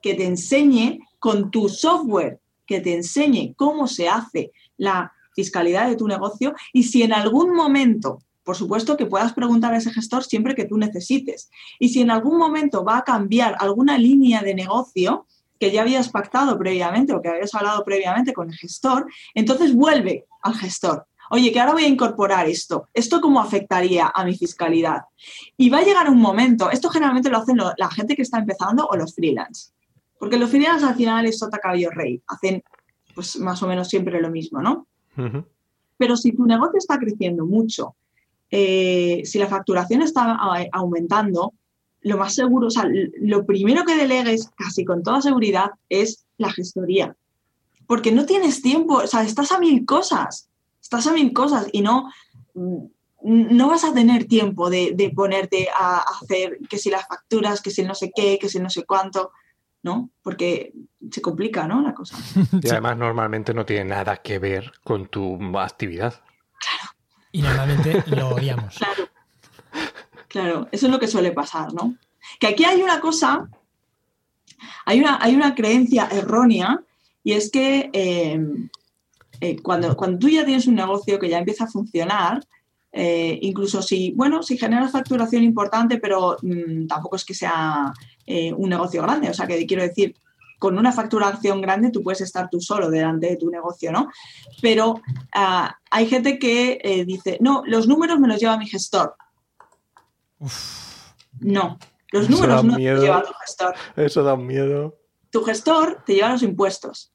que te enseñe con tu software, que te enseñe cómo se hace la fiscalidad de tu negocio y si en algún momento por supuesto que puedas preguntar a ese gestor siempre que tú necesites. Y si en algún momento va a cambiar alguna línea de negocio, que ya habías pactado previamente o que habías hablado previamente con el gestor, entonces vuelve al gestor. Oye, que ahora voy a incorporar esto. ¿Esto cómo afectaría a mi fiscalidad? Y va a llegar un momento, esto generalmente lo hacen la gente que está empezando o los freelance. Porque los freelance al final es sota caballo rey. Hacen pues más o menos siempre lo mismo, ¿no? Pero si tu negocio está creciendo mucho, eh, si la facturación está aumentando, lo más seguro, o sea, lo primero que delegues casi con toda seguridad es la gestoría. Porque no tienes tiempo, o sea, estás a mil cosas, estás a mil cosas y no, mm, no vas a tener tiempo de, ponerte a hacer que si las facturas, que si no sé qué, que si no sé cuánto, ¿no? Porque se complica, ¿no? La cosa. Y además normalmente no tiene nada que ver con tu actividad. Claro. Y normalmente lo odiamos. Claro. Claro, eso es lo que suele pasar, ¿no? Que aquí hay una cosa, hay una, hay una creencia errónea y es que eh, eh, cuando, cuando tú ya tienes un negocio que ya empieza a funcionar, eh, incluso si, bueno, si generas facturación importante, pero mm, tampoco es que sea un negocio grande, o sea, que quiero decir, con una facturación grande tú puedes estar tú solo delante de tu negocio, ¿no? Pero ah, hay gente que dice, no, los números me los lleva mi gestor. No, los números no te lleva tu gestor. Eso da miedo. Tu gestor te lleva los impuestos,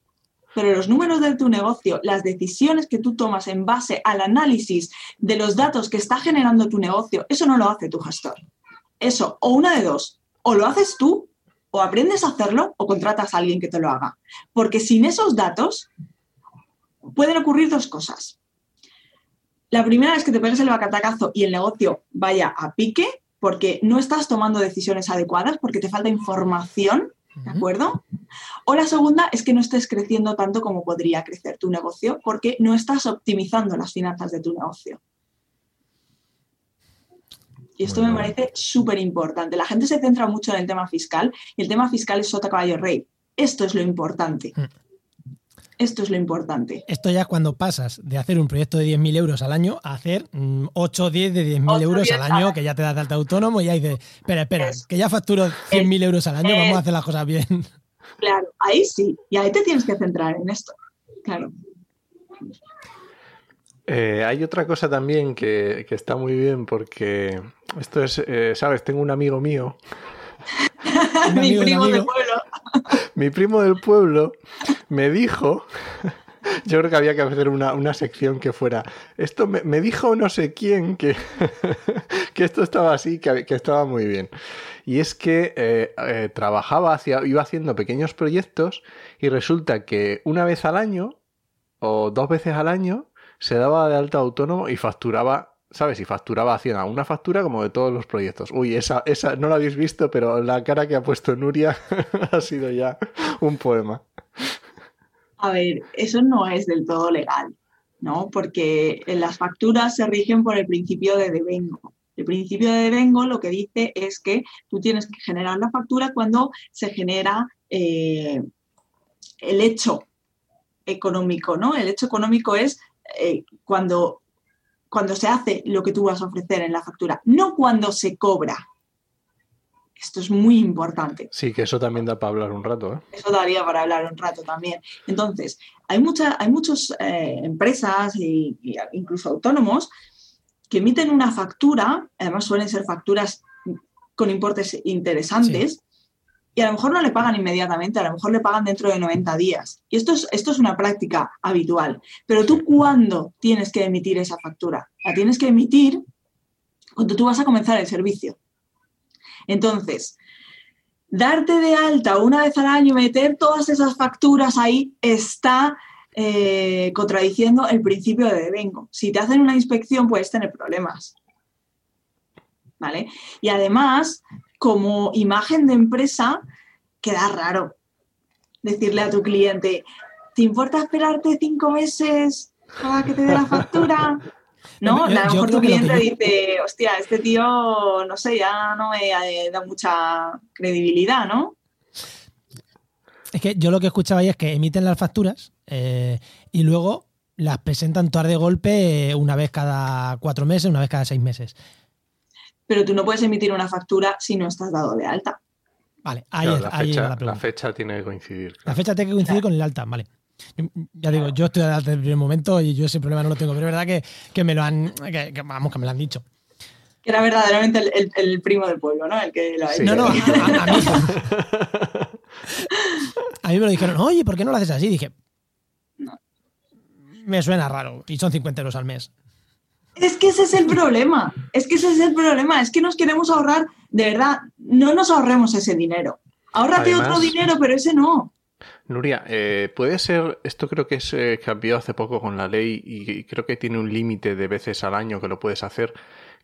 pero los números de tu negocio, las decisiones que tú tomas en base al análisis de los datos que está generando tu negocio, eso no lo hace tu gestor. Eso, o una de dos, o lo haces tú, o aprendes a hacerlo, o contratas a alguien que te lo haga. Porque sin esos datos pueden ocurrir dos cosas. La primera es que te pegues el bacatacazo y el negocio vaya a pique porque no estás tomando decisiones adecuadas, porque te falta información, ¿de acuerdo? O la segunda es que no estés creciendo tanto como podría crecer tu negocio porque no estás optimizando las finanzas de tu negocio. Y esto me parece súper importante. La gente se centra mucho en el tema fiscal y el tema fiscal es sota caballo rey. Esto es lo importante. Mm. Esto es lo importante. Esto ya es cuando pasas de hacer un proyecto de 10.000 euros al año a hacer 8 o 10 de 10.000 euros al año, que ya te das de alta autónomo y ya dices, espera, espera, que ya facturo 100.000 euros al año, vamos a hacer las cosas bien. Claro, ahí sí, y ahí te tienes que centrar en esto, claro. Eh, hay otra cosa también que, está muy bien porque esto es, eh, ¿sabes? Tengo un amigo mío. Mi primo del pueblo. Mi primo del pueblo me dijo, yo creo que había que hacer una, sección que fuera, esto me, dijo no sé quién que, que esto estaba así, que, estaba muy bien. Y es que eh, eh, trabajaba, hacia, iba haciendo pequeños proyectos y resulta que una vez al año o dos veces al año se daba de alta autónomo y facturaba ¿sabes? Y facturaba Hacienda una factura como de todos los proyectos. Uy, esa, esa no la habéis visto, pero la cara que ha puesto Nuria ha sido ya un poema. A ver, eso no es del todo legal, ¿no? Porque las facturas se rigen por el principio de devengo. El principio de devengo lo que dice es que tú tienes que generar la factura cuando se genera eh, el hecho económico, ¿no? El hecho económico es eh, cuando cuando se hace lo que tú vas a ofrecer en la factura, no cuando se cobra. Esto es muy importante. Sí, que eso también da para hablar un rato. ¿eh? Eso daría para hablar un rato también. Entonces, hay, mucha, hay muchas eh, empresas e incluso autónomos que emiten una factura, además suelen ser facturas con importes interesantes, y a lo mejor no le pagan inmediatamente, a lo mejor le pagan dentro de 90 días. Y esto es, esto es una práctica habitual. Pero tú, ¿cuándo tienes que emitir esa factura? La tienes que emitir cuando tú vas a comenzar el servicio. Entonces, darte de alta una vez al año, meter todas esas facturas ahí, está eh, contradiciendo el principio de devengo. Si te hacen una inspección, puedes tener problemas. ¿Vale? Y además, como imagen de empresa, queda raro decirle a tu cliente, ¿te importa esperarte cinco meses para que te dé la factura? ¿no? a lo mejor tu cliente dice, hostia, este tío, no sé, ya no me da mucha credibilidad, ¿no? Es que yo lo que escuchaba ahí es que emiten las facturas eh, y luego las presentan todas de golpe una vez cada cuatro meses, una vez cada seis meses. Pero tú no puedes emitir una factura si no estás dado de alta. Vale, ahí, la, fecha, la, fecha tiene que coincidir. La fecha tiene que coincidir con el alta, vale. Ya digo, yo estoy desde el primer momento y yo ese problema no lo tengo, pero es verdad que, me lo han, vamos, que me lo han dicho. Que era verdaderamente el, primo del pueblo, ¿no? El que lo ha hecho. No, no, a, mí, a, mí, me lo dijeron, oye, ¿por qué no lo haces así? Dije, me suena raro y son 50 euros al mes. Es que ese es el problema, es que ese es el problema, es que nos queremos ahorrar, de verdad, no nos ahorremos ese dinero. Ahórrate otro dinero, pero ese no. Nuria, eh, puede ser, esto creo que es eh, cambió hace poco con la ley y, creo que tiene un límite de veces al año que lo puedes hacer,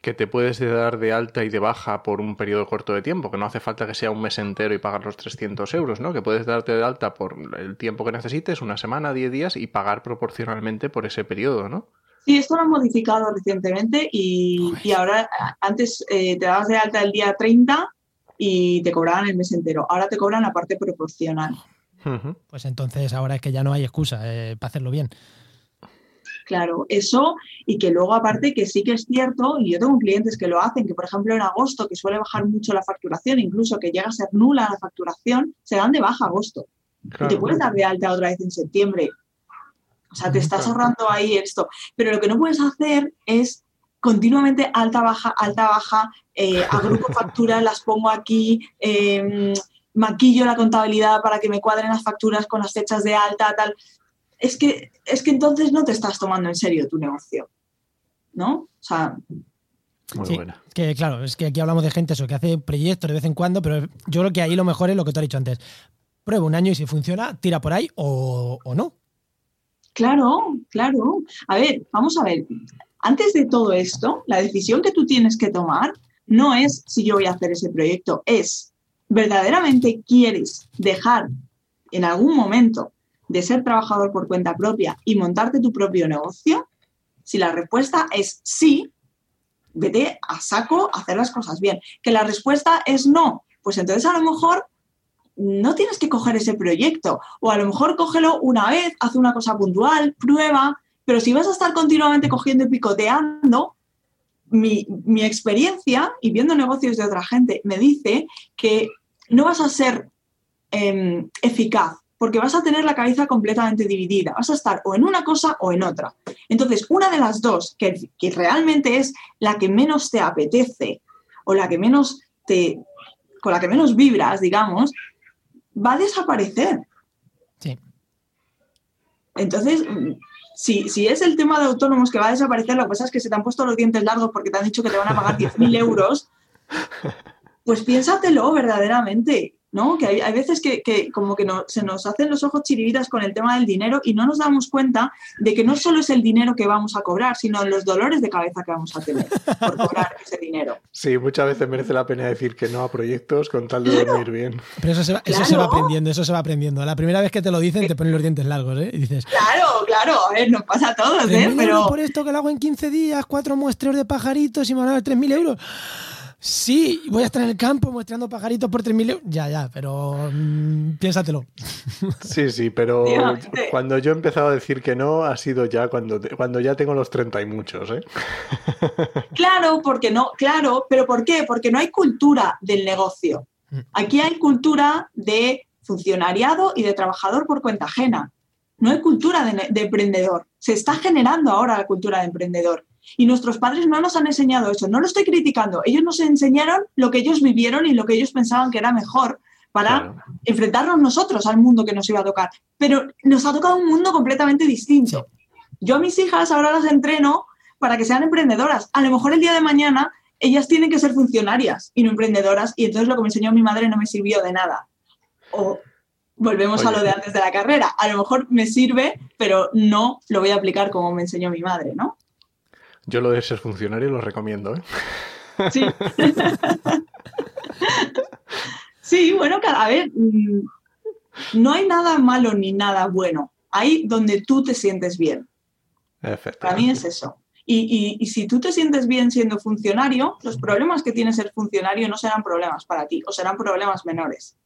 que te puedes dar de alta y de baja por un periodo corto de tiempo, que no hace falta que sea un mes entero y pagar los 300 euros, ¿no? Que puedes darte de alta por el tiempo que necesites, una semana, 10 días, y pagar proporcionalmente por ese periodo, ¿no? Sí, esto lo han modificado recientemente y, ahora antes eh, te dabas de alta el día 30 y te cobraban el mes entero. Ahora te cobran la parte proporcional. Pues entonces ahora es que ya no hay excusa eh, para hacerlo bien. Claro, eso y que luego aparte que sí que es cierto, y yo tengo clientes que lo hacen, que por ejemplo en agosto, que suele bajar mucho la facturación, incluso que llega a ser nula la facturación, se dan de baja agosto. Y te puedes dar de alta otra vez en septiembre. O sea, te estás ahorrando ahí esto. Pero lo que no puedes hacer es continuamente alta, baja, alta, baja, eh, agrupo facturas, las pongo aquí, eh, maquillo la contabilidad para que me cuadren las facturas con las fechas de alta, tal. Es que, es que entonces no te estás tomando en serio tu negocio. ¿No? O sea. sí, que claro, es que aquí hablamos de gente eso, que hace proyectos de vez en cuando, pero yo creo que ahí lo mejor es lo que tú has dicho antes. Prueba un año y si funciona, tira por ahí o, o no. Claro, claro. A ver, vamos a ver. Antes de todo esto, la decisión que tú tienes que tomar no es si yo voy a hacer ese proyecto, es verdaderamente quieres dejar en algún momento de ser trabajador por cuenta propia y montarte tu propio negocio? Si la respuesta es sí, vete a saco a hacer las cosas bien. Que la respuesta es no, pues entonces a lo mejor no tienes que coger ese proyecto o a lo mejor cógelo una vez, haz una cosa puntual, prueba, pero si vas a estar continuamente cogiendo y picoteando, mi, mi experiencia y viendo negocios de otra gente me dice que no vas a ser em, eficaz porque vas a tener la cabeza completamente dividida, vas a estar o en una cosa o en otra. Entonces, una de las dos, que, que realmente es la que menos te apetece o la que menos te, con la que menos vibras, digamos, va a desaparecer. Sí. Entonces, si, si, es el tema de autónomos que va a desaparecer, lo que pasa es que se te han puesto los dientes largos porque te han dicho que te van a pagar 10.000 euros, pues piénsatelo verdaderamente, ¿no? Que hay, veces que, como que no, se nos hacen los ojos chiribitas con el tema del dinero y no nos damos cuenta de que no solo es el dinero que vamos a cobrar, sino los dolores de cabeza que vamos a tener por cobrar ese dinero. Sí, muchas veces merece la pena decir que no a proyectos con tal de dormir bien. Pero eso se, va, eso se va aprendiendo, eso se va aprendiendo. La primera vez que te lo dicen te ponen los dientes largos, ¿eh? Y dices... Claro, claro, a ver, nos pasa a todos, ¿eh? Pero... Por esto que lo hago en 15 días, cuatro muestreos de pajaritos y me van a dar 3.000 euros. Sí, voy a estar en el campo mostrando pajaritos por 3.000 euros. Ya, ya, pero mm, piénsatelo. Sí, sí, pero cuando yo he empezado a decir que no, ha sido ya cuando, cuando ya tengo los 30 y muchos, ¿eh? Claro, porque no, claro, pero ¿por qué? Porque no hay cultura del negocio. Mm. Aquí hay cultura de funcionariado y de trabajador por cuenta ajena. No hay cultura de emprendedor. Se está generando ahora la cultura de emprendedor. Y nuestros padres no nos han enseñado eso. No lo estoy criticando. Ellos nos enseñaron lo que ellos vivieron y lo que ellos pensaban que era mejor para enfrentarnos nosotros al mundo que nos iba a tocar. Pero nos ha tocado un mundo completamente distinto. Yo a mis hijas ahora las entreno para que sean emprendedoras. A lo mejor el día de mañana ellas tienen que ser funcionarias y no emprendedoras, y entonces lo que me enseñó mi madre no me sirvió de nada. O volvemos a lo de antes de la carrera. A lo mejor me sirve, pero no lo voy a aplicar como me enseñó mi madre, ¿no? Yo lo de ser funcionario lo recomiendo, ¿eh? Sí. sí, bueno, a ver, mm, no hay nada malo ni nada bueno. Hay donde tú te sientes bien. Para mí es eso. Y, y, si tú te sientes bien siendo funcionario, los problemas que tiene ser funcionario no serán problemas para ti o serán problemas menores.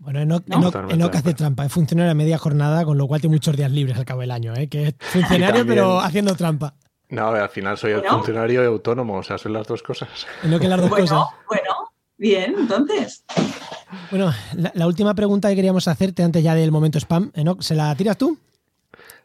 Bueno, Enoch, no, hace trampa, es funcionario a media jornada, con lo cual tiene muchos días libres al cabo del año, ¿eh? que es funcionario pero haciendo trampa. No, al final soy el funcionario autónomo, o sea, son las dos cosas. No que las dos bueno, cosas. Bueno, bien, entonces. Bueno, la, última pregunta que queríamos hacerte antes ya del momento spam, Enoch, ¿se la tiras tú?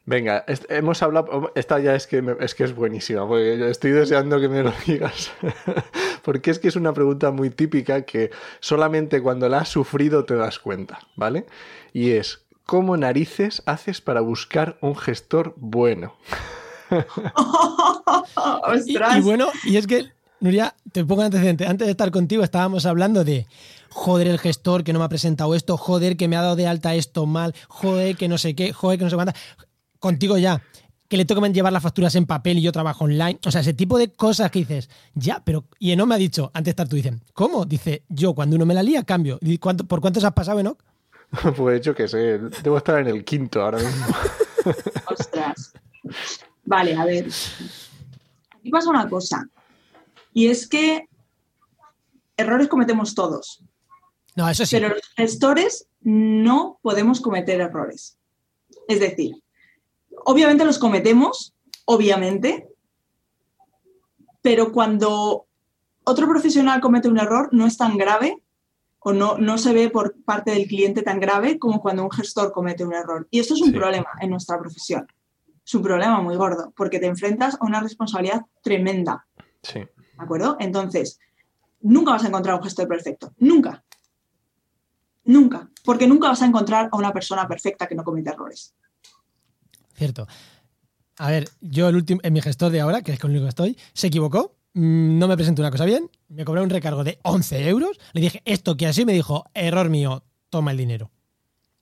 Venga, hemos hablado, esta ya es que, es que es buenísima, porque yo estoy deseando que me lo digas, porque es que es una pregunta muy típica que solamente cuando la has sufrido te das cuenta, ¿vale? Y es, ¿cómo narices haces para buscar un gestor bueno? y, bueno, y es que, Nuria, te pongo antecedente, antes de estar contigo estábamos hablando de joder el gestor que no me ha presentado esto, joder que me ha dado de alta esto mal, joder que no sé qué, joder que no sé cuánta contigo ya, que le toca llevar las facturas en papel y yo trabajo online. O sea, ese tipo de cosas que dices, ya, pero. Y Enoch me ha dicho, antes de estar tú, dicen, ¿cómo? Dice, yo cuando uno me la lía, cambio. ¿Y cuánto, ¿Por cuántos has pasado, Enoch? Pues yo qué sé, debo estar en el quinto ahora mismo. Ostras. Vale, a ver. Aquí pasa una cosa. Y es que errores cometemos todos. No, eso sí. Pero los gestores no podemos cometer errores. Es decir, obviamente los cometemos, obviamente, pero cuando otro profesional comete un error no es tan grave o no, no se ve por parte del cliente tan grave como cuando un gestor comete un error. Y esto es un problema en nuestra profesión. Es un problema muy gordo, porque te enfrentas a una responsabilidad tremenda. Sí. ¿De acuerdo? Entonces, nunca vas a encontrar un gestor perfecto. Nunca. Nunca. Porque nunca vas a encontrar a una persona perfecta que no comete errores. Cierto. A ver, yo el último, en mi gestor de ahora, que es con el único que estoy, se equivocó, mm, no me presentó una cosa bien, me cobró un recargo de 11 euros, le dije esto que así me dijo, error mío, toma el dinero.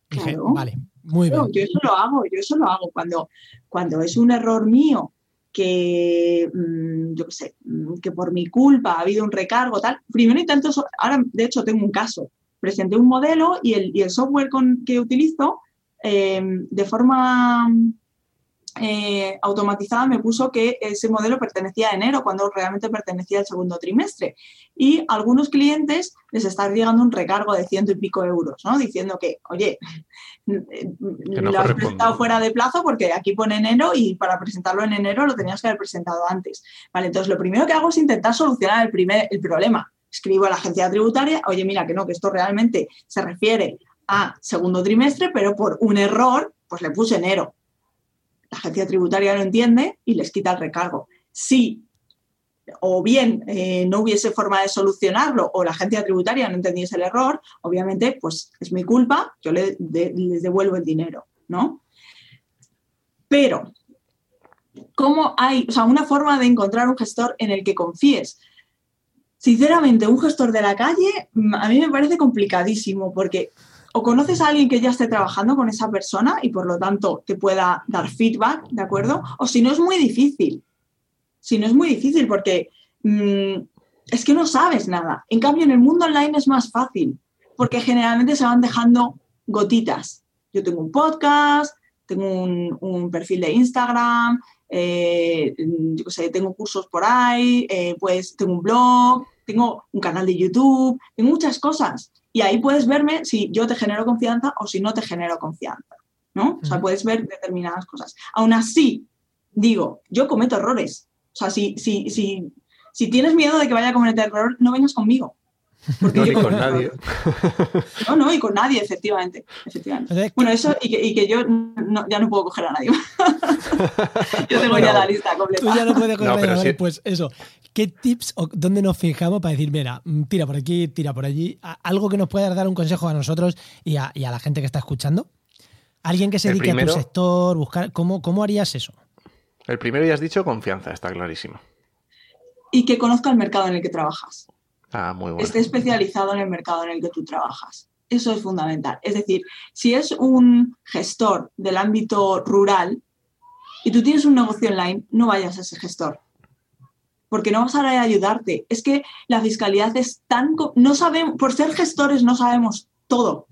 Dije, vale, muy bien. Yo eso lo hago, yo eso lo hago cuando, cuando es un error mío que, mm, yo qué sé, mm, que por mi culpa ha habido un recargo, tal. Primero intento, ahora de hecho tengo un caso, presenté un modelo y el, y el software con, que utilizo eh, de forma eh, automatizada me puso que ese modelo pertenecía a enero cuando realmente pertenecía al segundo trimestre. Y a algunos clientes les está llegando un recargo de ciento y pico euros, ¿no? Diciendo que, oye, lo has presentado fuera de plazo porque aquí pone enero y para presentarlo en enero lo tenías que haber presentado antes. Vale, entonces lo primero que hago es intentar solucionar el, primer, el problema. Escribo a la agencia tributaria, oye, mira que no, que esto realmente se refiere a segundo trimestre, pero por un error, pues le puse enero la agencia tributaria lo entiende y les quita el recargo. Si o bien eh, no hubiese forma de solucionarlo o la agencia tributaria no entendiese el error, obviamente pues es mi culpa, yo les devuelvo el dinero, ¿no? Pero, ¿cómo hay, o sea, una forma de encontrar un gestor en el que confíes? Sinceramente, un gestor de la calle mm, a mí me parece complicadísimo porque o conoces a alguien que ya esté trabajando con esa persona y por lo tanto te pueda dar feedback, ¿de acuerdo? O si no es muy difícil. Si no es muy difícil porque mm, es que no sabes nada. En cambio, en el mundo online es más fácil porque generalmente se van dejando gotitas. Yo tengo un podcast, tengo un, perfil de Instagram, eh, tengo cursos por ahí, eh, pues tengo un blog, tengo un canal de YouTube, tengo muchas cosas. Y ahí puedes verme si yo te genero confianza o si no te genero confianza, ¿no? O sea, puedes ver determinadas cosas. Aún así, digo, yo cometo errores. O sea, si, si, si, si tienes miedo de que vaya a cometer error, no vengas conmigo. Porque no, ni con nadie. No, no, y con nadie, efectivamente. efectivamente. Bueno, eso y que, y que yo ya no puedo coger a nadie. yo tengo ya la lista completa. Tú ya no puedes coger a nadie. Pues eso, ¿qué tips o dónde nos fijamos para decir, mira, mm, tira por aquí, tira por allí? Algo que nos pueda dar un consejo a nosotros y a, y a la gente que está escuchando. Alguien que se dedique a tu sector, buscar, ¿cómo, ¿cómo harías eso? El primero ya has dicho confianza, está clarísimo. y que conozca el mercado en el que trabajas. Ah, muy bueno. Esté especializado en el mercado en el que tú trabajas. Eso es fundamental. Es decir, si es un gestor del ámbito rural y tú tienes un negocio online, no vayas a ese gestor. Porque no vas a ayudarte. Es que la fiscalidad es tan... No sabemos, por ser gestores no sabemos todo.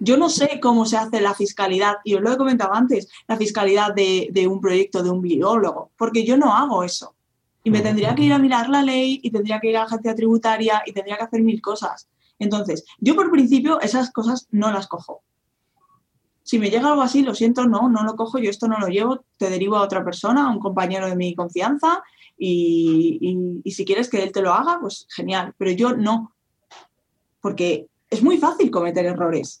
Yo no sé cómo se hace la fiscalidad, y os lo he comentado antes, la fiscalidad de, de un proyecto de un biólogo, porque yo no hago eso. Y me tendría que ir a mirar la ley y tendría que ir a la agencia tributaria y tendría que hacer mil cosas. Entonces, yo por principio esas cosas no las cojo. Si me llega algo así, lo siento, no, no lo cojo, yo esto no lo llevo, te derivo a otra persona, a un compañero de mi confianza y, y si quieres que él te lo haga, pues genial, pero yo no, porque es muy fácil cometer errores.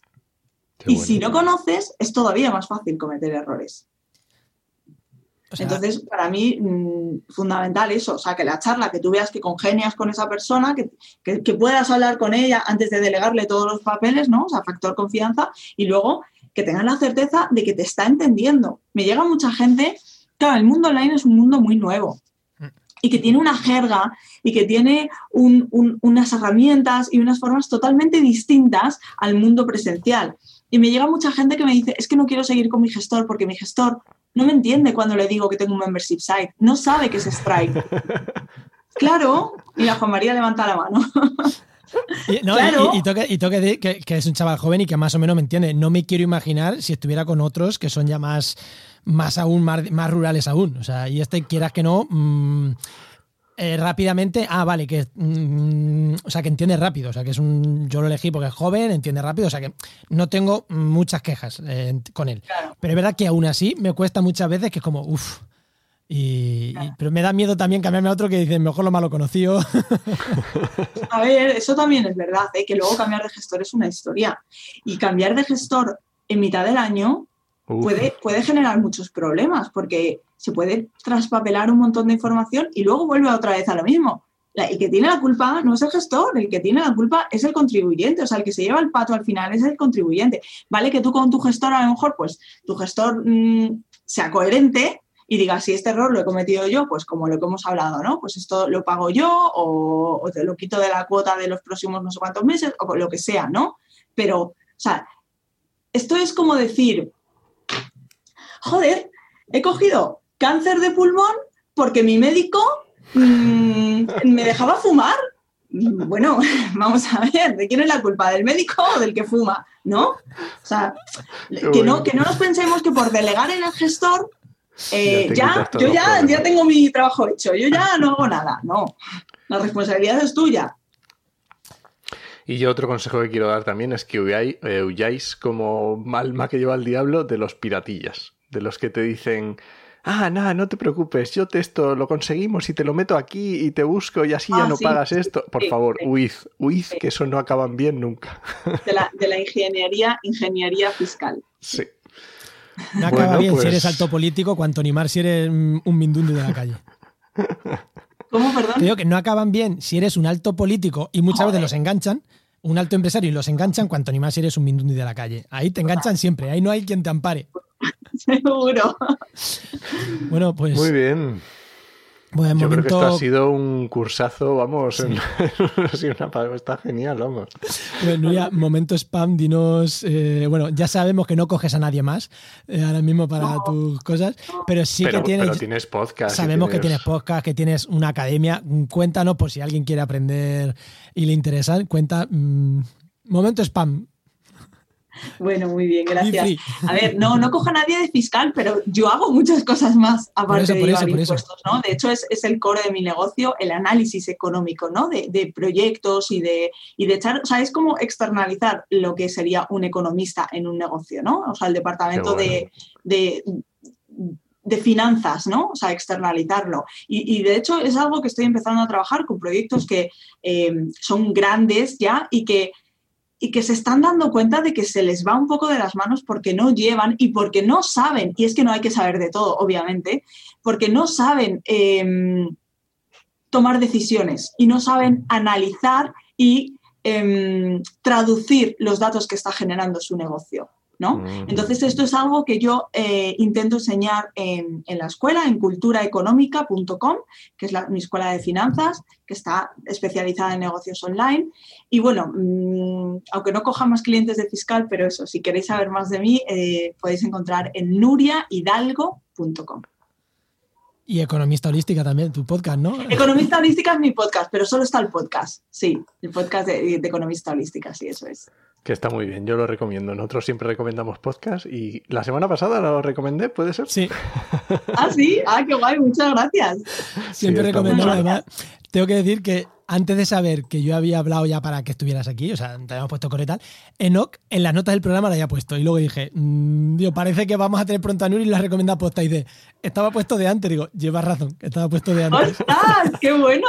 y si no conoces, es todavía más fácil cometer errores. Entonces, para mí, mm, fundamental eso, o sea, que la charla, que tú veas que congenias con esa persona, que, que, puedas hablar con ella antes de delegarle todos los papeles, ¿no? O sea, factor confianza, y luego que tengas la certeza de que te está entendiendo. Me llega mucha gente, claro, el mundo online es un mundo muy nuevo mm. y que tiene una jerga y que tiene unas herramientas y unas formas totalmente distintas al mundo presencial. Y me llega mucha gente que me dice, es que no quiero seguir con mi gestor porque mi gestor no me entiende cuando le digo que tengo un membership site, no sabe que es Stripe. claro, mira, Juan María levanta la mano. Y, claro. y, toque, que, es un chaval joven y que más o menos me entiende. No me quiero imaginar si estuviera con otros que son ya más, más aún, más, más rurales aún. O sea, y este, quieras que no, mm, eh, rápidamente, ah, vale, que, mm, o sea, que entiende rápido, o sea, que es un, yo lo elegí porque es joven, entiende rápido, o sea, que no tengo muchas quejas eh, con él. Pero es verdad que aún así me cuesta muchas veces que es como, uff. Y, pero me da miedo también cambiarme a otro que dice, mejor lo malo conocido. A ver, eso también es verdad, ¿eh? que luego cambiar de gestor es una historia. Y cambiar de gestor en mitad del año puede, puede generar muchos problemas, porque se puede traspapelar un montón de información y luego vuelve otra vez a lo mismo. El que tiene la culpa no es el gestor, el que tiene la culpa es el contribuyente, o sea, el que se lleva el pato al final es el contribuyente. Vale que tú con tu gestor a lo mejor, pues tu gestor mm, sea coherente y diga, si este error lo he cometido yo, pues como lo que hemos hablado, ¿no? Pues esto lo pago yo o, o te lo quito de la cuota de los próximos no sé cuántos meses o lo que sea, ¿no? Pero, o sea, esto es como decir, joder, he cogido cáncer de pulmón porque mi médico mm, me dejaba fumar. Bueno, vamos a ver, ¿de quién es la culpa? ¿Del médico o del que fuma? ¿No? O sea, que no, que no nos pensemos que por delegar en el gestor, eh, ya, yo ya, ya tengo mi trabajo hecho, yo ya no hago nada. No, la responsabilidad es tuya. Y yo otro consejo que quiero dar también es que eh, huyáis como alma que lleva el diablo de los piratillas, de los que te dicen, ah, nada, no te preocupes, yo te esto lo conseguimos y te lo meto aquí y te busco y así ya ah, no pagas esto. Por favor, huid, huid, que eso no acaban bien nunca. De la, de la ingeniería, ingeniería fiscal. Sí. No acaba bien si eres pues alto político, cuanto ni más si eres un mindundi de la calle. ¿Cómo, perdón? Te digo que no acaban bien si eres un alto político y muchas veces los enganchan, un alto empresario y los enganchan, cuanto ni más si eres un mindundi de la calle. Ahí te enganchan siempre, ahí no hay quien te ampare. Seguro. Bueno, pues. Muy bien. Yo creo que esto ha sido un cursazo, vamos, está genial, vamos. Bueno, ya, momento spam, dinos, eh, bueno, ya sabemos que no coges a nadie más eh, ahora mismo para tus cosas, pero sí que tienes... Pero tienes podcast. Sabemos que tienes podcast, que tienes una academia, cuéntanos por si alguien quiere aprender y le interesa, cuenta... Mm, momento spam, bueno, muy bien, gracias. A ver, no, no cojo a nadie de fiscal, pero yo hago muchas cosas más aparte de llevar impuestos, ¿no? De hecho, es, el core de mi negocio, el análisis económico, ¿no? De, proyectos y de, y de echar, o sea, es como externalizar lo que sería un economista en un negocio, ¿no? O sea, el departamento de, de finanzas, ¿no? O sea, externalizarlo. Y, de hecho es algo que estoy empezando a trabajar con proyectos que eh, son grandes ya y que y que se están dando cuenta de que se les va un poco de las manos porque no llevan y porque no saben, y es que no hay que saber de todo, obviamente, porque no saben em, tomar decisiones y no saben analizar y em, traducir los datos que está generando su negocio. ¿No? Mm. Entonces, esto es algo que yo eh, intento enseñar en, en la escuela, en culturaeconómica.com, que es la- mi escuela de finanzas, que está especializada en negocios online. Y bueno, mm, aunque no coja más clientes de fiscal, pero eso, si queréis saber más de mí, eh, podéis encontrar en nuriahidalgo.com. Y Economista Holística también, tu podcast, ¿no? Economista Holística es mi podcast, pero solo está el podcast, sí, el podcast de, de Economista Holística, sí, eso es. Que está muy bien, yo lo recomiendo. Nosotros siempre recomendamos podcast y la semana pasada lo recomendé, ¿puede ser? Sí, Ah, sí, ah, qué guay, muchas gracias. siempre Sí, recomendamos. Además, tengo que decir que antes de saber que yo había hablado ya para que estuvieras aquí, o sea, te habíamos puesto coreo y tal, Enoch en las notas del programa lo había puesto. Y luego dije, mmm, parece que vamos a tener pronto a Nuri y la recomienda posta. Y dice, estaba puesto de antes. Digo, llevas razón, estaba puesto de antes. ¡Ostras! ¡Qué bueno!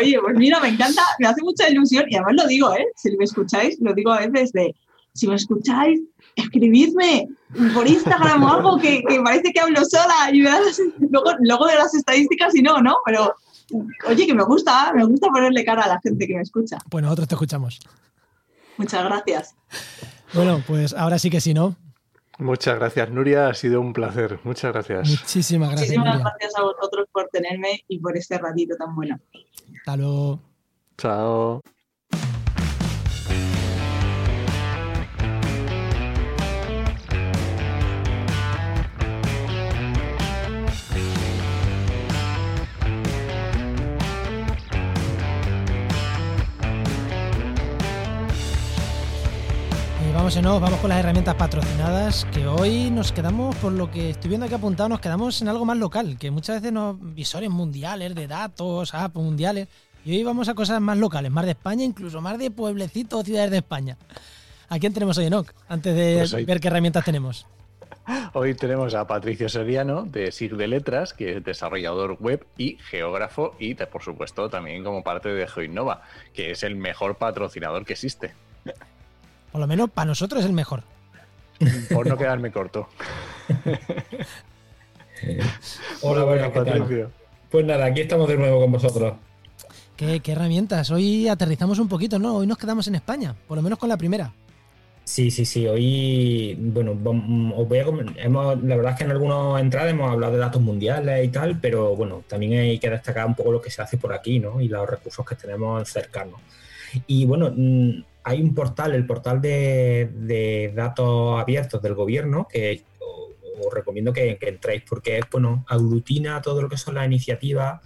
Oye, pues mira, me encanta, me hace mucha ilusión y además lo digo, ¿eh? Si me escucháis, lo digo a veces de, si me escucháis, escribidme por Instagram o algo que, parece que hablo sola y luego, luego de las estadísticas y no, ¿no? Pero, oye, que me gusta, me gusta ponerle cara a la gente que me escucha. Pues nosotros te escuchamos. Muchas gracias. Bueno, pues ahora sí que sí, ¿no? Muchas gracias, Nuria. Ha sido un placer. Muchas gracias. Muchísimas gracias, Muchísimas Nuria. gracias a vosotros por tenerme y por este ratito tan bueno. Hasta luego. Chao. Vamos, no, vamos con las herramientas patrocinadas, que hoy nos quedamos, por lo que estoy viendo aquí apuntado, nos quedamos en algo más local, que muchas veces nos visores mundiales de datos, apps mundiales, y hoy vamos a cosas más locales, más de España, incluso más de pueblecitos o ciudades de España. ¿A quién tenemos hoy, Enoch? Antes de Pues hoy- ver qué herramientas tenemos. Hoy tenemos a Patricio Seriano de SIG de Letras, que es desarrollador web y geógrafo, y por supuesto también como parte de GeoInnova, que es el mejor patrocinador que existe. Por lo menos para nosotros es el mejor. Por no quedarme corto. Hola, buenas. Patricio. Pues nada, aquí estamos de nuevo con vosotros. ¿Qué, qué herramientas? Hoy aterrizamos un poquito, ¿no? Hoy nos quedamos en España, por lo menos con la primera. Sí, sí, sí. Hoy, bueno, os voy a hemos, la verdad es que en algunas entradas hemos hablado de datos mundiales y tal, pero bueno, también hay que destacar un poco lo que se hace por aquí, ¿no? Y los recursos que tenemos cercanos. Y bueno, mm, hay un portal, el portal de, de datos abiertos del gobierno, que os, recomiendo que, entréis porque bueno, aglutina todo lo que son las iniciativas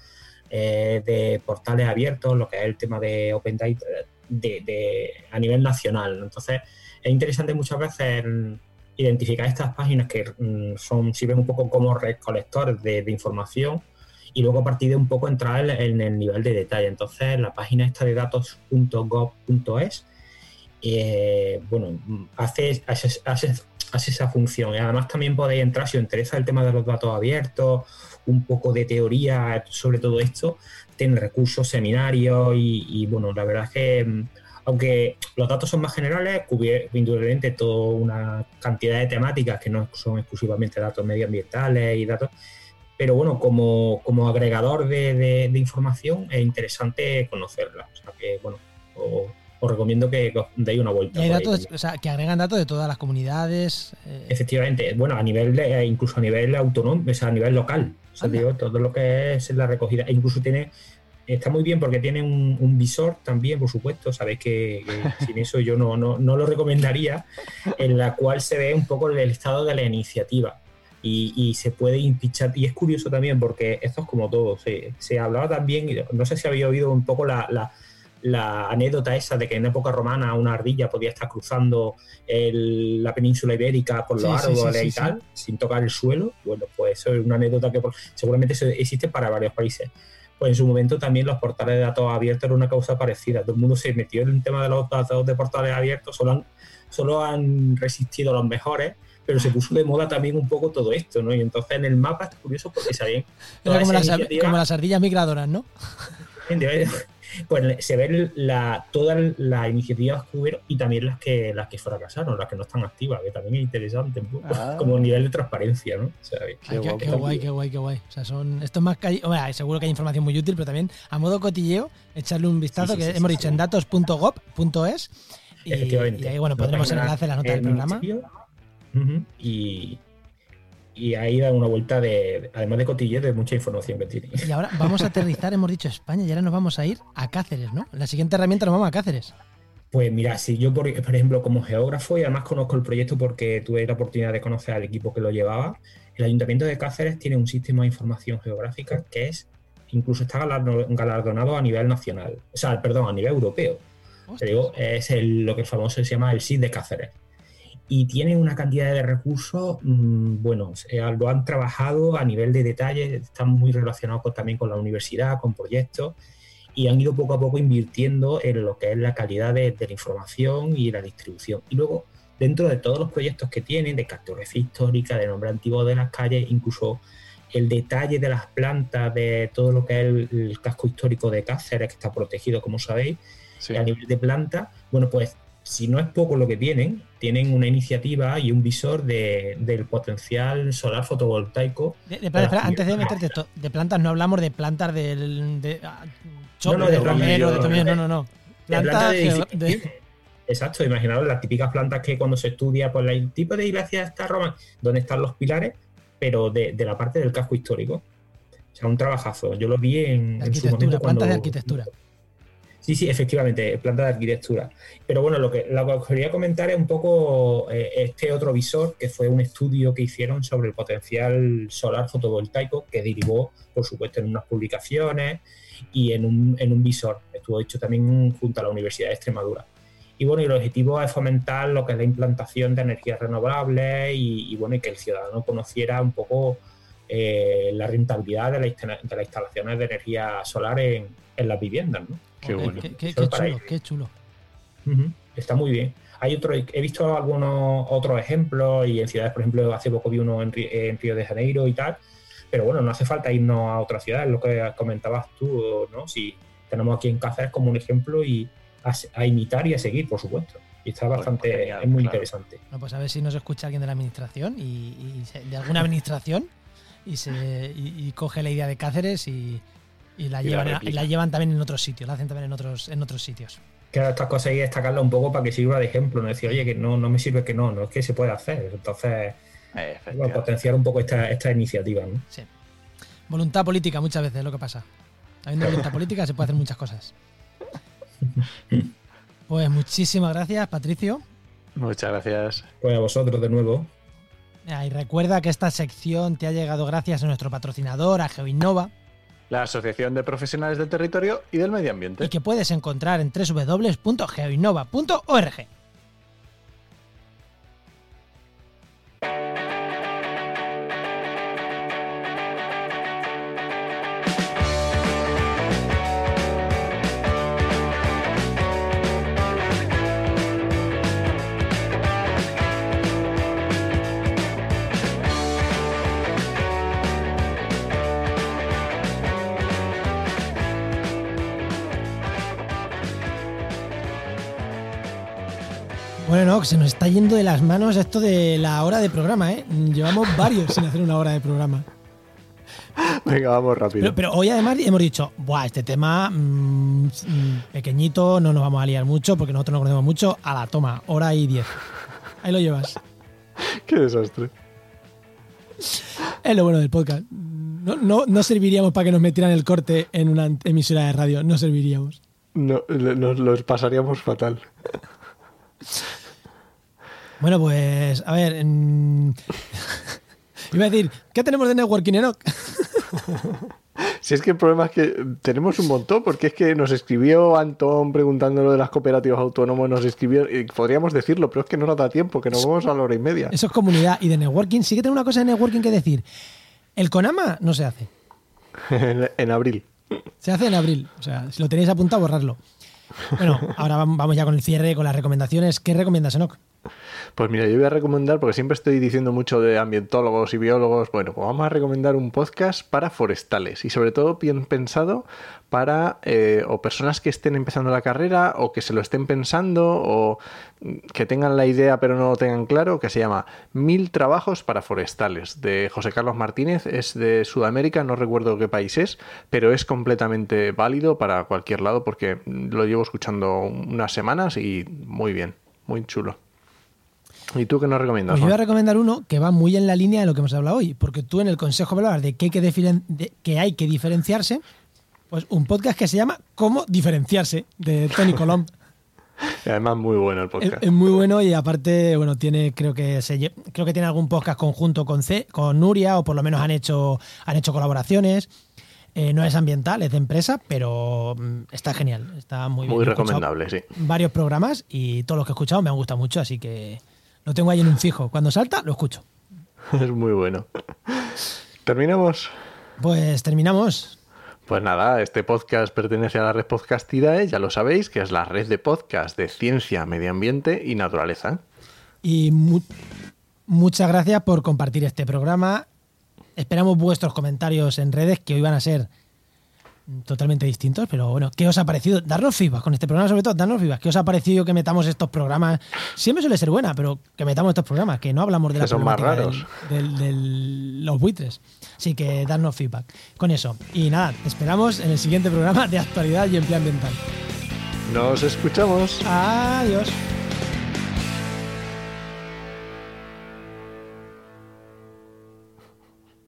eh, de portales abiertos, lo que es el tema de Open Data a nivel nacional. Entonces, es interesante muchas veces identificar estas páginas que mm, son sirven un poco como recolectores de, información y luego a partir de un poco entrar en, en el nivel de detalle. Entonces, la página esta de datos.gov.es, eh, bueno, hace, hace, hace- esa función. Y además también podéis entrar, si os interesa el tema de los datos abiertos, un poco de teoría sobre todo esto, tiene recursos, seminarios y, bueno, la verdad es que mm, aunque los datos son más generales, cubre indudablemente toda una cantidad de temáticas que no son exclusivamente datos medioambientales y datos, pero bueno, como, como agregador de, de- de información es interesante conocerla. O sea que, bueno, os, os recomiendo que os deis una vuelta. Datos, o sea, que agregan datos de todas las comunidades. eh, Efectivamente, bueno, a nivel de- incluso a nivel autonómico, o sea, a nivel local. O sea, Anda. digo, todo lo que es la recogida. E incluso tiene, está muy bien porque tiene un, un visor también, por supuesto. Sabéis que, que sin eso yo no, no, no lo recomendaría, en la cual se ve un poco el estado de la iniciativa. Y, y se puede impichar. Y es curioso también porque esto es como todo. Se, se hablaba también, no sé si había oído un poco la, la- la anécdota esa de que en época romana una ardilla podía estar cruzando el- la península ibérica por los Sí, sí, sí, árboles sí, y tal, sin tocar el suelo. Bueno, pues eso es una anécdota que por- seguramente eso existe para varios países. Pues en su momento también los portales de datos abiertos eran una causa parecida. Todo el mundo se metió en el tema de los datos de portales abiertos, solo han, solo han resistido los mejores, pero se puso de moda también un poco todo esto, ¿no? Y entonces en el mapa es curioso porque sabían era como como las ardillas migradoras, ¿no? Pues se ven la, todas las iniciativas que hubieron y también las que las que fracasaron, las que no están activas, que también es interesante, un poco, Ah. como nivel de transparencia, ¿no? O sea, Ay, qué, guay, qué guay, qué guay. O sea, son. Esto es más que hombre, seguro que hay información muy útil, pero también a modo cotilleo, echarle un vistazo Sí, sí, que sí, hemos sí, dicho sí. en datos.gov.es. Y, Efectivamente. y ahí, bueno, pondremos el enlace en la nota del el programa. Y, y ahí da una vuelta de, además de cotilleo, de mucha información que tiene. Y ahora vamos a aterrizar, hemos dicho España, y ahora nos vamos a ir a Cáceres, ¿no? La siguiente herramienta nos vamos a Cáceres. Pues mira, si yo, por, por ejemplo, como geógrafo, y además conozco el proyecto porque tuve la oportunidad de conocer al equipo que lo llevaba, el Ayuntamiento de Cáceres tiene un sistema de información geográfica que es, incluso está galardo- galardonado a nivel nacional, o sea, perdón, a nivel europeo. Te digo, es el- lo que famoso se llama el SID de Cáceres. Y tiene una cantidad de recursos, mm, bueno, eh, lo han trabajado a nivel de detalle, están muy relacionados con- también con la universidad, con proyectos, y han ido poco a poco invirtiendo en lo que es la calidad de, de la información y la distribución. Y luego, dentro de todos los proyectos que tienen, de cartografía histórica, de nombre antiguo de las calles, incluso el detalle de las plantas, de todo lo que es el, el casco histórico de Cáceres, que está protegido, como sabéis, Sí. a nivel de planta, bueno, pues si no es poco lo que tienen, tienen una iniciativa y un visor de- del potencial solar fotovoltaico. De, de espera, antes de meterte esto, de plantas no hablamos de plantas del, de ah, chope, No, no, de romero, de tomillo, no, no, no. Plantas Exacto, imaginaros las típicas plantas que cuando se estudia por el tipo de iglesia está Roma, donde están los pilares, pero de, de la parte del casco histórico. O sea, un trabajazo. Yo lo vi en, su momento plantas de cuando- arquitectura. Sí, sí, efectivamente, planta de arquitectura. Pero bueno, lo que, lo que quería comentar es un poco eh, este otro visor, que fue un estudio que hicieron sobre el potencial solar fotovoltaico, que derivó, por supuesto, en unas publicaciones y en un, en un visor. Estuvo hecho también junto a la Universidad de Extremadura. Y bueno, y el objetivo es fomentar lo que es la implantación de energías renovables y, y bueno, y que el ciudadano conociera un poco eh, la rentabilidad de, la instala- de las instalaciones de energía solar en, en las viviendas, ¿no? Qué bueno. Qué, chulo, qué Está muy bien. Hay otro, he visto algunos otros ejemplos y en ciudades, por ejemplo, hace poco vi uno en, en Río de Janeiro y tal, pero bueno, no hace falta irnos a otra ciudad, es lo que comentabas tú, ¿no? Si tenemos aquí en Cáceres como un ejemplo y a, a imitar y a seguir, por supuesto. Y está bastante, genial, es muy claro. interesante. No, pues a ver si nos escucha alguien de la administración y, de alguna administración y se y, y coge la idea de Cáceres y, y la Y la llevan a- replica. la llevan también en otros sitios, la hacen también en otros en otros sitios. Claro, estas cosas hay que destacarlas un poco para que sirva de ejemplo, no decir, oye, que no, no me sirve que no, no es que se puede hacer. Entonces, Eh, bueno, potenciar un poco esta, esta iniciativa, ¿no? Sí. Voluntad política muchas veces es lo que pasa. Habiendo voluntad política se puede hacer muchas cosas. Pues muchísimas gracias, Patricio. Muchas gracias. Pues a vosotros de nuevo. Ah, Y recuerda que esta sección te ha llegado gracias a nuestro patrocinador, a GeoInnova, La Asociación de Profesionales del Territorio y del Medio Ambiente. y que puedes encontrar en www.geoinnova.org. Bueno, no, se nos está yendo de las manos esto de la hora de programa, ¿eh? Llevamos varios sin hacer una hora de programa. Venga, vamos rápido. Pero, pero hoy además hemos dicho, Buah, este tema mm, mm, pequeñito, no nos vamos a liar mucho porque nosotros no conocemos mucho. A la toma, hora y diez. Ahí lo llevas. Qué desastre. Es lo bueno del podcast. No, no, no serviríamos para que nos metieran el corte en una emisora de radio. No serviríamos. No, nos los pasaríamos fatal. Bueno, pues, a ver. mm, iba a decir, ¿qué tenemos de networking, Enoch? Si es que el problema es que tenemos un montón, porque es que nos escribió Antón preguntando lo de las cooperativas autónomas, nos escribió, y podríamos decirlo, pero es que no nos da tiempo, que nos vamos a la hora y media. Eso es comunidad. Y de networking, sí que tengo una cosa de networking que decir. El Conama no se hace. en, en abril. Se hace en abril. O sea, si lo tenéis apuntado, borrarlo. Bueno, ahora vam- vamos ya con el cierre, con las recomendaciones. ¿Qué recomiendas, Enoch? Pues mira, yo voy a recomendar, porque siempre estoy diciendo mucho de ambientólogos y biólogos, bueno, pues vamos a recomendar un podcast para forestales y sobre todo bien pensado para eh, o personas que estén empezando la carrera o que se lo estén pensando o que tengan la idea pero no lo tengan claro, que se llama Mil trabajos para forestales de José Carlos Martínez, es de Sudamérica, no recuerdo qué país es, pero es completamente válido para cualquier lado porque lo llevo escuchando unas semanas y muy bien, muy chulo. ¿Y tú qué nos recomiendas? Pues yo voy a recomendar uno que va muy en la línea de lo que hemos hablado hoy, porque tú en el consejo hablabas de que hay que, de que hay que diferenciarse, pues un podcast que se llama Cómo diferenciarse, de Tony Colom. Y además, muy bueno el podcast. es muy bueno y aparte, bueno, tiene, creo que se creo que tiene algún podcast conjunto con C, con Nuria, o por lo menos han hecho, han hecho colaboraciones. Eh, no es ambiental, es de empresa, pero mm, está genial, está muy bien. Muy recomendable, sí. Varios programas y todos los que he escuchado me han gustado mucho, así que lo tengo ahí en un fijo. Cuando salta, lo escucho. Es muy bueno. ¿Terminamos? Pues terminamos. Pues nada, este podcast pertenece a la red Podcastidae, ya lo sabéis, que es la red de podcast de ciencia, medio ambiente y naturaleza. Y mu- muchas gracias por compartir este programa. Esperamos vuestros comentarios en redes, que hoy van a ser totalmente distintos, pero bueno, ¿qué os ha parecido? Darnos feedback con este programa, sobre todo, darnos feedback. ¿Qué os ha parecido que metamos estos programas? Siempre suele ser buena, pero que metamos estos programas, que no hablamos de la Que son más raros. del- del- del- los buitres. Así que darnos feedback con eso. Y nada, te esperamos en el siguiente programa de actualidad y empleo ambiental. Nos escuchamos. Adiós.